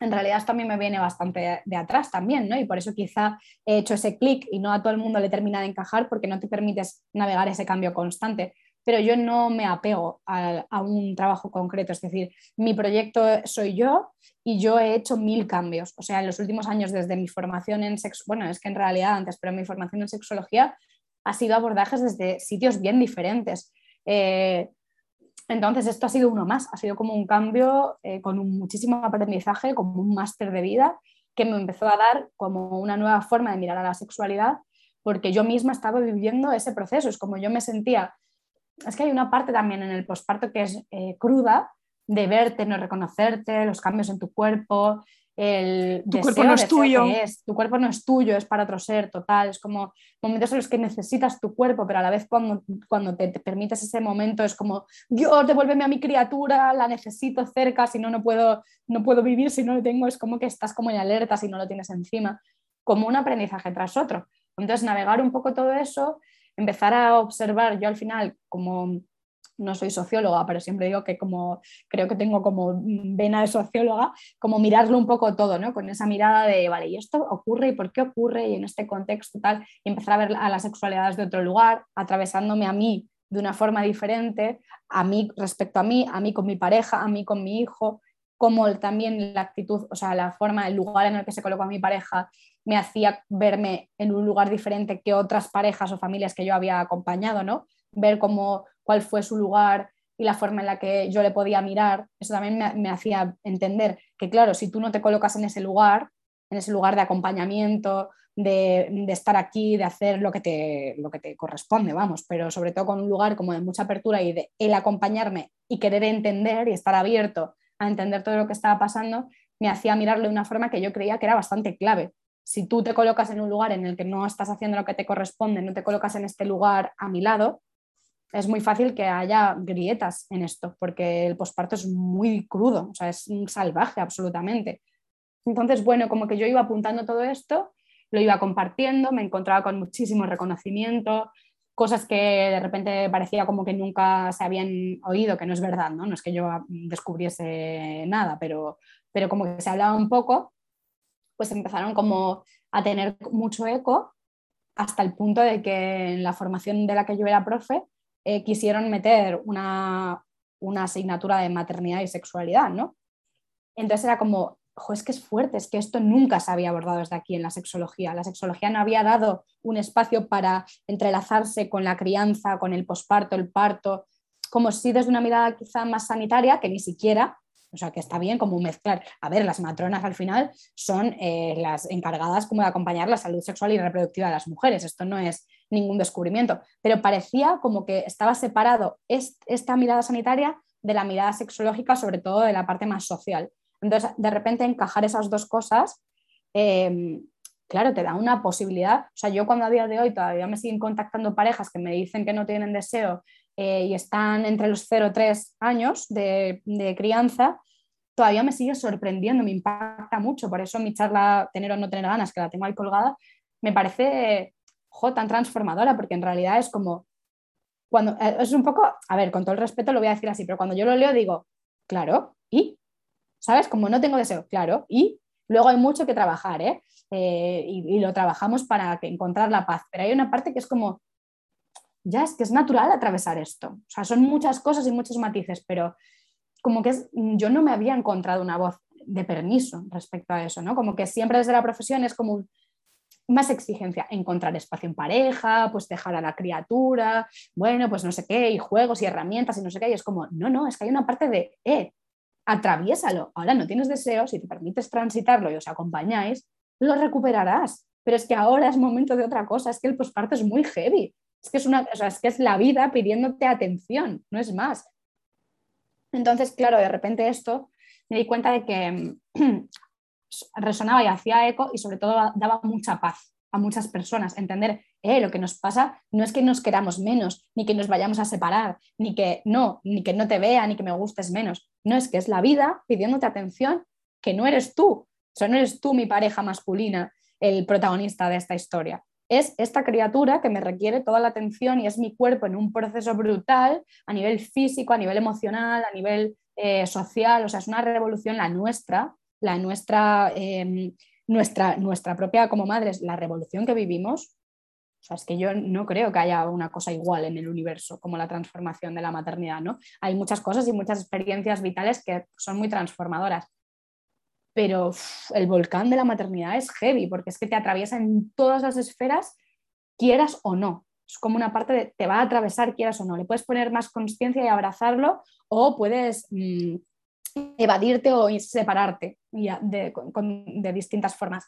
en realidad esto a mí me viene bastante de, atrás también, ¿no? Y por eso quizá he hecho ese clic y no a todo el mundo le termina de encajar porque no te permites navegar ese cambio constante. Pero yo no me apego a, un trabajo concreto, es decir, mi proyecto soy yo y yo he hecho mil cambios. O sea, en los últimos años, desde mi formación en sexo, bueno, es que en realidad antes, pero mi formación en sexología ha sido abordajes desde sitios bien diferentes. Eh, entonces, esto ha sido uno más, ha sido como un cambio eh, con un muchísimo aprendizaje, como un máster de vida que me empezó a dar como una nueva forma de mirar a la sexualidad, porque yo misma estaba viviendo ese proceso, es como yo me sentía, es que hay una parte también en el posparto que es eh, cruda, de verte, no reconocerte, los cambios en tu cuerpo, el tu cuerpo no es tuyo. Es. Tu cuerpo no es tuyo, es para otro ser, total. Es como momentos en los que necesitas tu cuerpo, pero a la vez cuando, cuando te, permites ese momento es como, Dios, devuélveme a mi criatura, la necesito cerca, si no, no puedo, no puedo vivir, si no lo tengo, es como que estás como en alerta si no lo tienes encima, como un aprendizaje tras otro. Entonces, navegar un poco todo eso, empezar a observar, yo al final, como no soy socióloga, pero siempre digo que como creo que tengo como vena de socióloga, como mirarlo un poco todo, ¿no? Con esa mirada de, vale, ¿y esto ocurre y por qué ocurre y en este contexto tal? Empezar a ver a las sexualidades de otro lugar, atravesándome a mí de una forma diferente, a mí respecto a mí, a mí con mi pareja, a mí con mi hijo, como también la actitud, o sea, la forma, el lugar en el que se colocó a mi pareja me hacía verme en un lugar diferente que otras parejas o familias que yo había acompañado, ¿no? Ver cómo cuál fue su lugar y la forma en la que yo le podía mirar, eso también me, hacía entender que, claro, si tú no te colocas en ese lugar, en ese lugar de acompañamiento, de, estar aquí, de hacer lo que, te, lo que te corresponde, vamos, pero sobre todo con un lugar como de mucha apertura y de el acompañarme y querer entender y estar abierto a entender todo lo que estaba pasando, me hacía mirarlo de una forma que yo creía que era bastante clave. si tú te colocas en un lugar en el que no estás haciendo lo que te corresponde, no te colocas en este lugar a mi lado, es muy fácil que haya grietas en esto, porque el posparto es muy crudo, o sea, es salvaje absolutamente. Entonces, bueno, como que yo iba apuntando todo esto, lo iba compartiendo, me encontraba con muchísimo reconocimiento, cosas que de repente parecía como que nunca se habían oído, que no es verdad, ¿no? No es que yo descubriese nada, pero, pero como que se hablaba un poco, pues empezaron como a tener mucho eco hasta el punto de que en la formación de la que yo era profe eh, quisieron meter una, una asignatura de maternidad y sexualidad, ¿no? Entonces era como, es que es fuerte, es que esto nunca se había abordado desde aquí en la sexología. La sexología no había dado un espacio para entrelazarse con la crianza, con el posparto, el parto, como si desde una mirada quizá más sanitaria, que ni siquiera, o sea, que está bien como mezclar. A ver, las matronas al final son eh, las encargadas como de acompañar la salud sexual y reproductiva de las mujeres. Esto no es ningún descubrimiento, pero parecía como que estaba separado esta mirada sanitaria de la mirada sexológica, sobre todo de la parte más social. Entonces, de repente encajar esas dos cosas, em, claro, te da una posibilidad. O sea, yo cuando a día de hoy todavía me siguen contactando parejas que me dicen que no tienen deseo eh, y están entre los 0 y 3 años de, crianza, todavía me sigue sorprendiendo, me impacta mucho. Por eso mi charla, tener o no tener ganas, que la tengo ahí colgada, me parece tan transformadora, porque en realidad es como, cuando, eh, es un poco, a ver, con todo el respeto lo voy a decir así, pero cuando yo lo leo digo, claro, ¿y? ¿sabes? Como no tengo deseo, claro, y luego hay mucho que trabajar, ¿eh? eh y, lo trabajamos para encontrar la paz, pero hay una parte que es como, ya es que es natural atravesar esto, o sea, son muchas cosas y muchos matices, pero como que yo no me había encontrado una voz de permiso respecto a eso, ¿no? Como que siempre desde la profesión es como más exigencia, encontrar espacio en pareja, pues dejar a la criatura, bueno, pues no sé qué, y juegos y herramientas y no sé qué, y es como, no, no, es que hay una parte de, eh, atraviésalo. Ahora no tienes deseo, si te permites transitarlo y os acompañáis, lo recuperarás. Pero es que ahora es momento de otra cosa, es que el posparto es muy heavy. Es que es, una, es que es la vida pidiéndote atención, no es más. Entonces, claro, de repente esto me di cuenta de que resonaba y hacía eco y sobre todo daba mucha paz a muchas personas, entender, eh, lo que nos pasa no es que nos queramos menos, ni que nos vayamos a separar, ni que no, ni que no te vea, ni que me gustes menos. No es que es la vida pidiéndote atención, que no eres tú, o sea, no eres tú mi pareja masculina, el protagonista de esta historia. Es esta criatura que me requiere toda la atención y es mi cuerpo en un proceso brutal a nivel físico, a nivel emocional, a nivel eh, social, o sea, es una revolución la nuestra, la nuestra em, nuestra, nuestra propia como madres, la revolución que vivimos, o sea, es que yo no creo que haya una cosa igual en el universo como la transformación de la maternidad, ¿no? Hay muchas cosas y muchas experiencias vitales que son muy transformadoras, pero el volcán de la maternidad es heavy porque es que te atraviesa en todas las esferas, quieras o no. Es como una parte de te va a atravesar, quieras o no. Le puedes poner más conciencia y abrazarlo o puedes mm, evadirte o separarte de, distintas formas.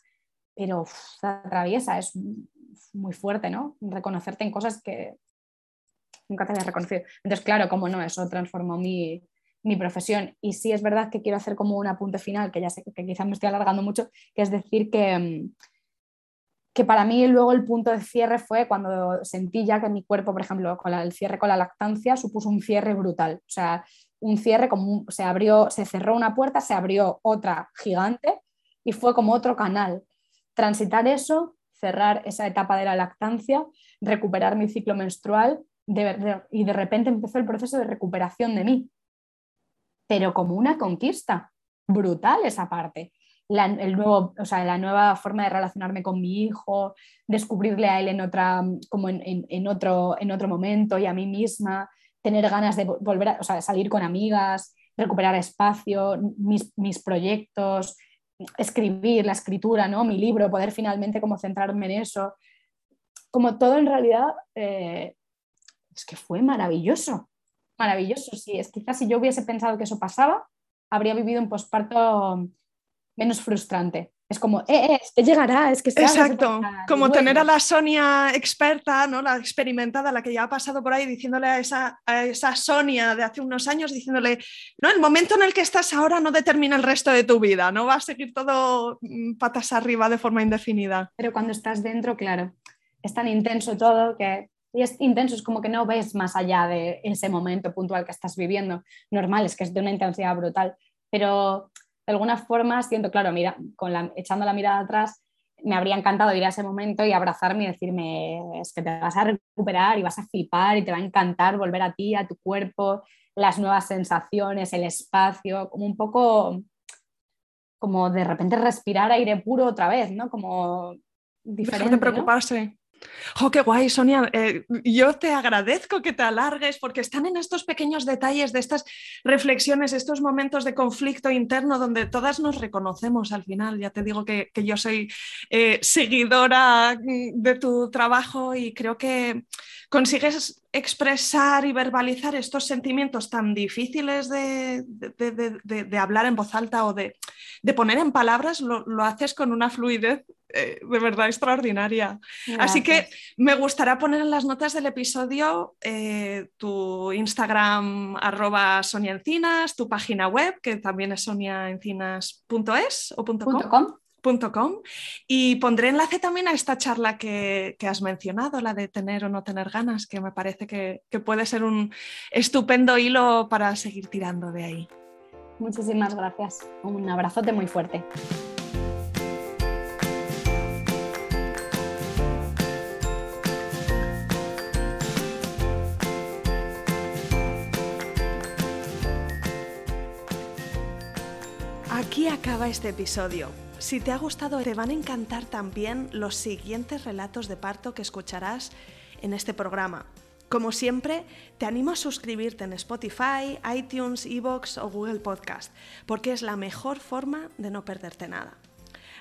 Pero la atraviesa, es muy fuerte, ¿no? Reconocerte en cosas que nunca te habías reconocido. Entonces, claro, como no, eso transformó mi, profesión. Y sí es verdad que quiero hacer como un apunte final, que ya sé que quizás me estoy alargando mucho, que es decir que, mm, que para mí luego el punto de cierre fue cuando sentí ya que mi cuerpo, por ejemplo, con el cierre con la lactancia, supuso un cierre brutal. O sea, un cierre, como se abrió, se cerró una puerta, se abrió otra gigante y fue como otro canal. Transitar eso, cerrar esa etapa de la lactancia, recuperar mi ciclo menstrual y de repente empezó el proceso de recuperación de mí. Pero como una conquista, brutal esa parte. La, el nuevo, o sea, la nueva forma de relacionarme con mi hijo, descubrirle a él en, otra, como en, otro, en otro momento y a mí misma, tener ganas de volver a salir con amigas, recuperar espacio, mis, proyectos, escribir, la escritura, ¿no? mi libro, poder finalmente como centrarme en eso. Como todo en realidad, eh, es que fue maravilloso, maravilloso. Sí, es quizás si yo hubiese pensado que eso pasaba, habría vivido un posparto menos frustrante. Es como, eh, eh, es que llegará, es que se Exacto, como tener a la Sonia experta, ¿no? la experimentada, la que ya ha pasado por ahí, diciéndole a esa, a esa Sonia de hace unos años, diciéndole, no, el momento en el que estás ahora no determina el resto de tu vida, no va a seguir todo mm, patas arriba de forma indefinida. Pero cuando estás dentro, claro, es tan intenso todo que y es intenso, es como que no ves más allá de ese momento puntual que estás viviendo. Normal, es que es de una intensidad brutal, pero de alguna forma siento, claro, mira, con la, echando la mirada atrás, me habría encantado ir a ese momento y abrazarme y decirme, es que te vas a recuperar y vas a flipar y te va a encantar volver a ti, a tu cuerpo, las nuevas sensaciones, el espacio, como un poco, como de repente respirar aire puro otra vez, ¿no? Como diferente. de preocuparse. ¡Oh, qué guay, Sonia! Eh, yo te agradezco que te alargues porque están en estos pequeños detalles de estas reflexiones, estos momentos de conflicto interno donde todas nos reconocemos al final. Ya te digo que, yo soy eh, seguidora de tu trabajo y creo que consigues expresar y verbalizar estos sentimientos tan difíciles de, hablar en voz alta o de, poner en palabras, lo, haces con una fluidez eh, de verdad extraordinaria. Así que me gustaría poner en las notas del episodio eh, tu Instagram arroba Sonia Encinas, tu página web, que también es soniaencinas.es o .com y pondré enlace también a esta charla que, has mencionado, la de tener o no tener ganas, que me parece que, que puede ser un estupendo hilo para seguir tirando de ahí. Muchísimas gracias. Un abrazote muy fuerte. Aquí acaba este episodio. Si te ha gustado, te van a encantar también los siguientes relatos de parto que escucharás en este programa. Como siempre, te animo a suscribirte en Spotify, iTunes, Evox o Google Podcast, porque es la mejor forma de no perderte nada.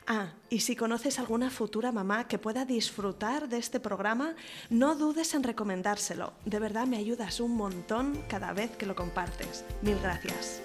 Ah, y si conoces alguna futura mamá que pueda disfrutar de este programa, no dudes en recomendárselo. De verdad me ayudas un montón cada vez que lo compartes. Mil gracias.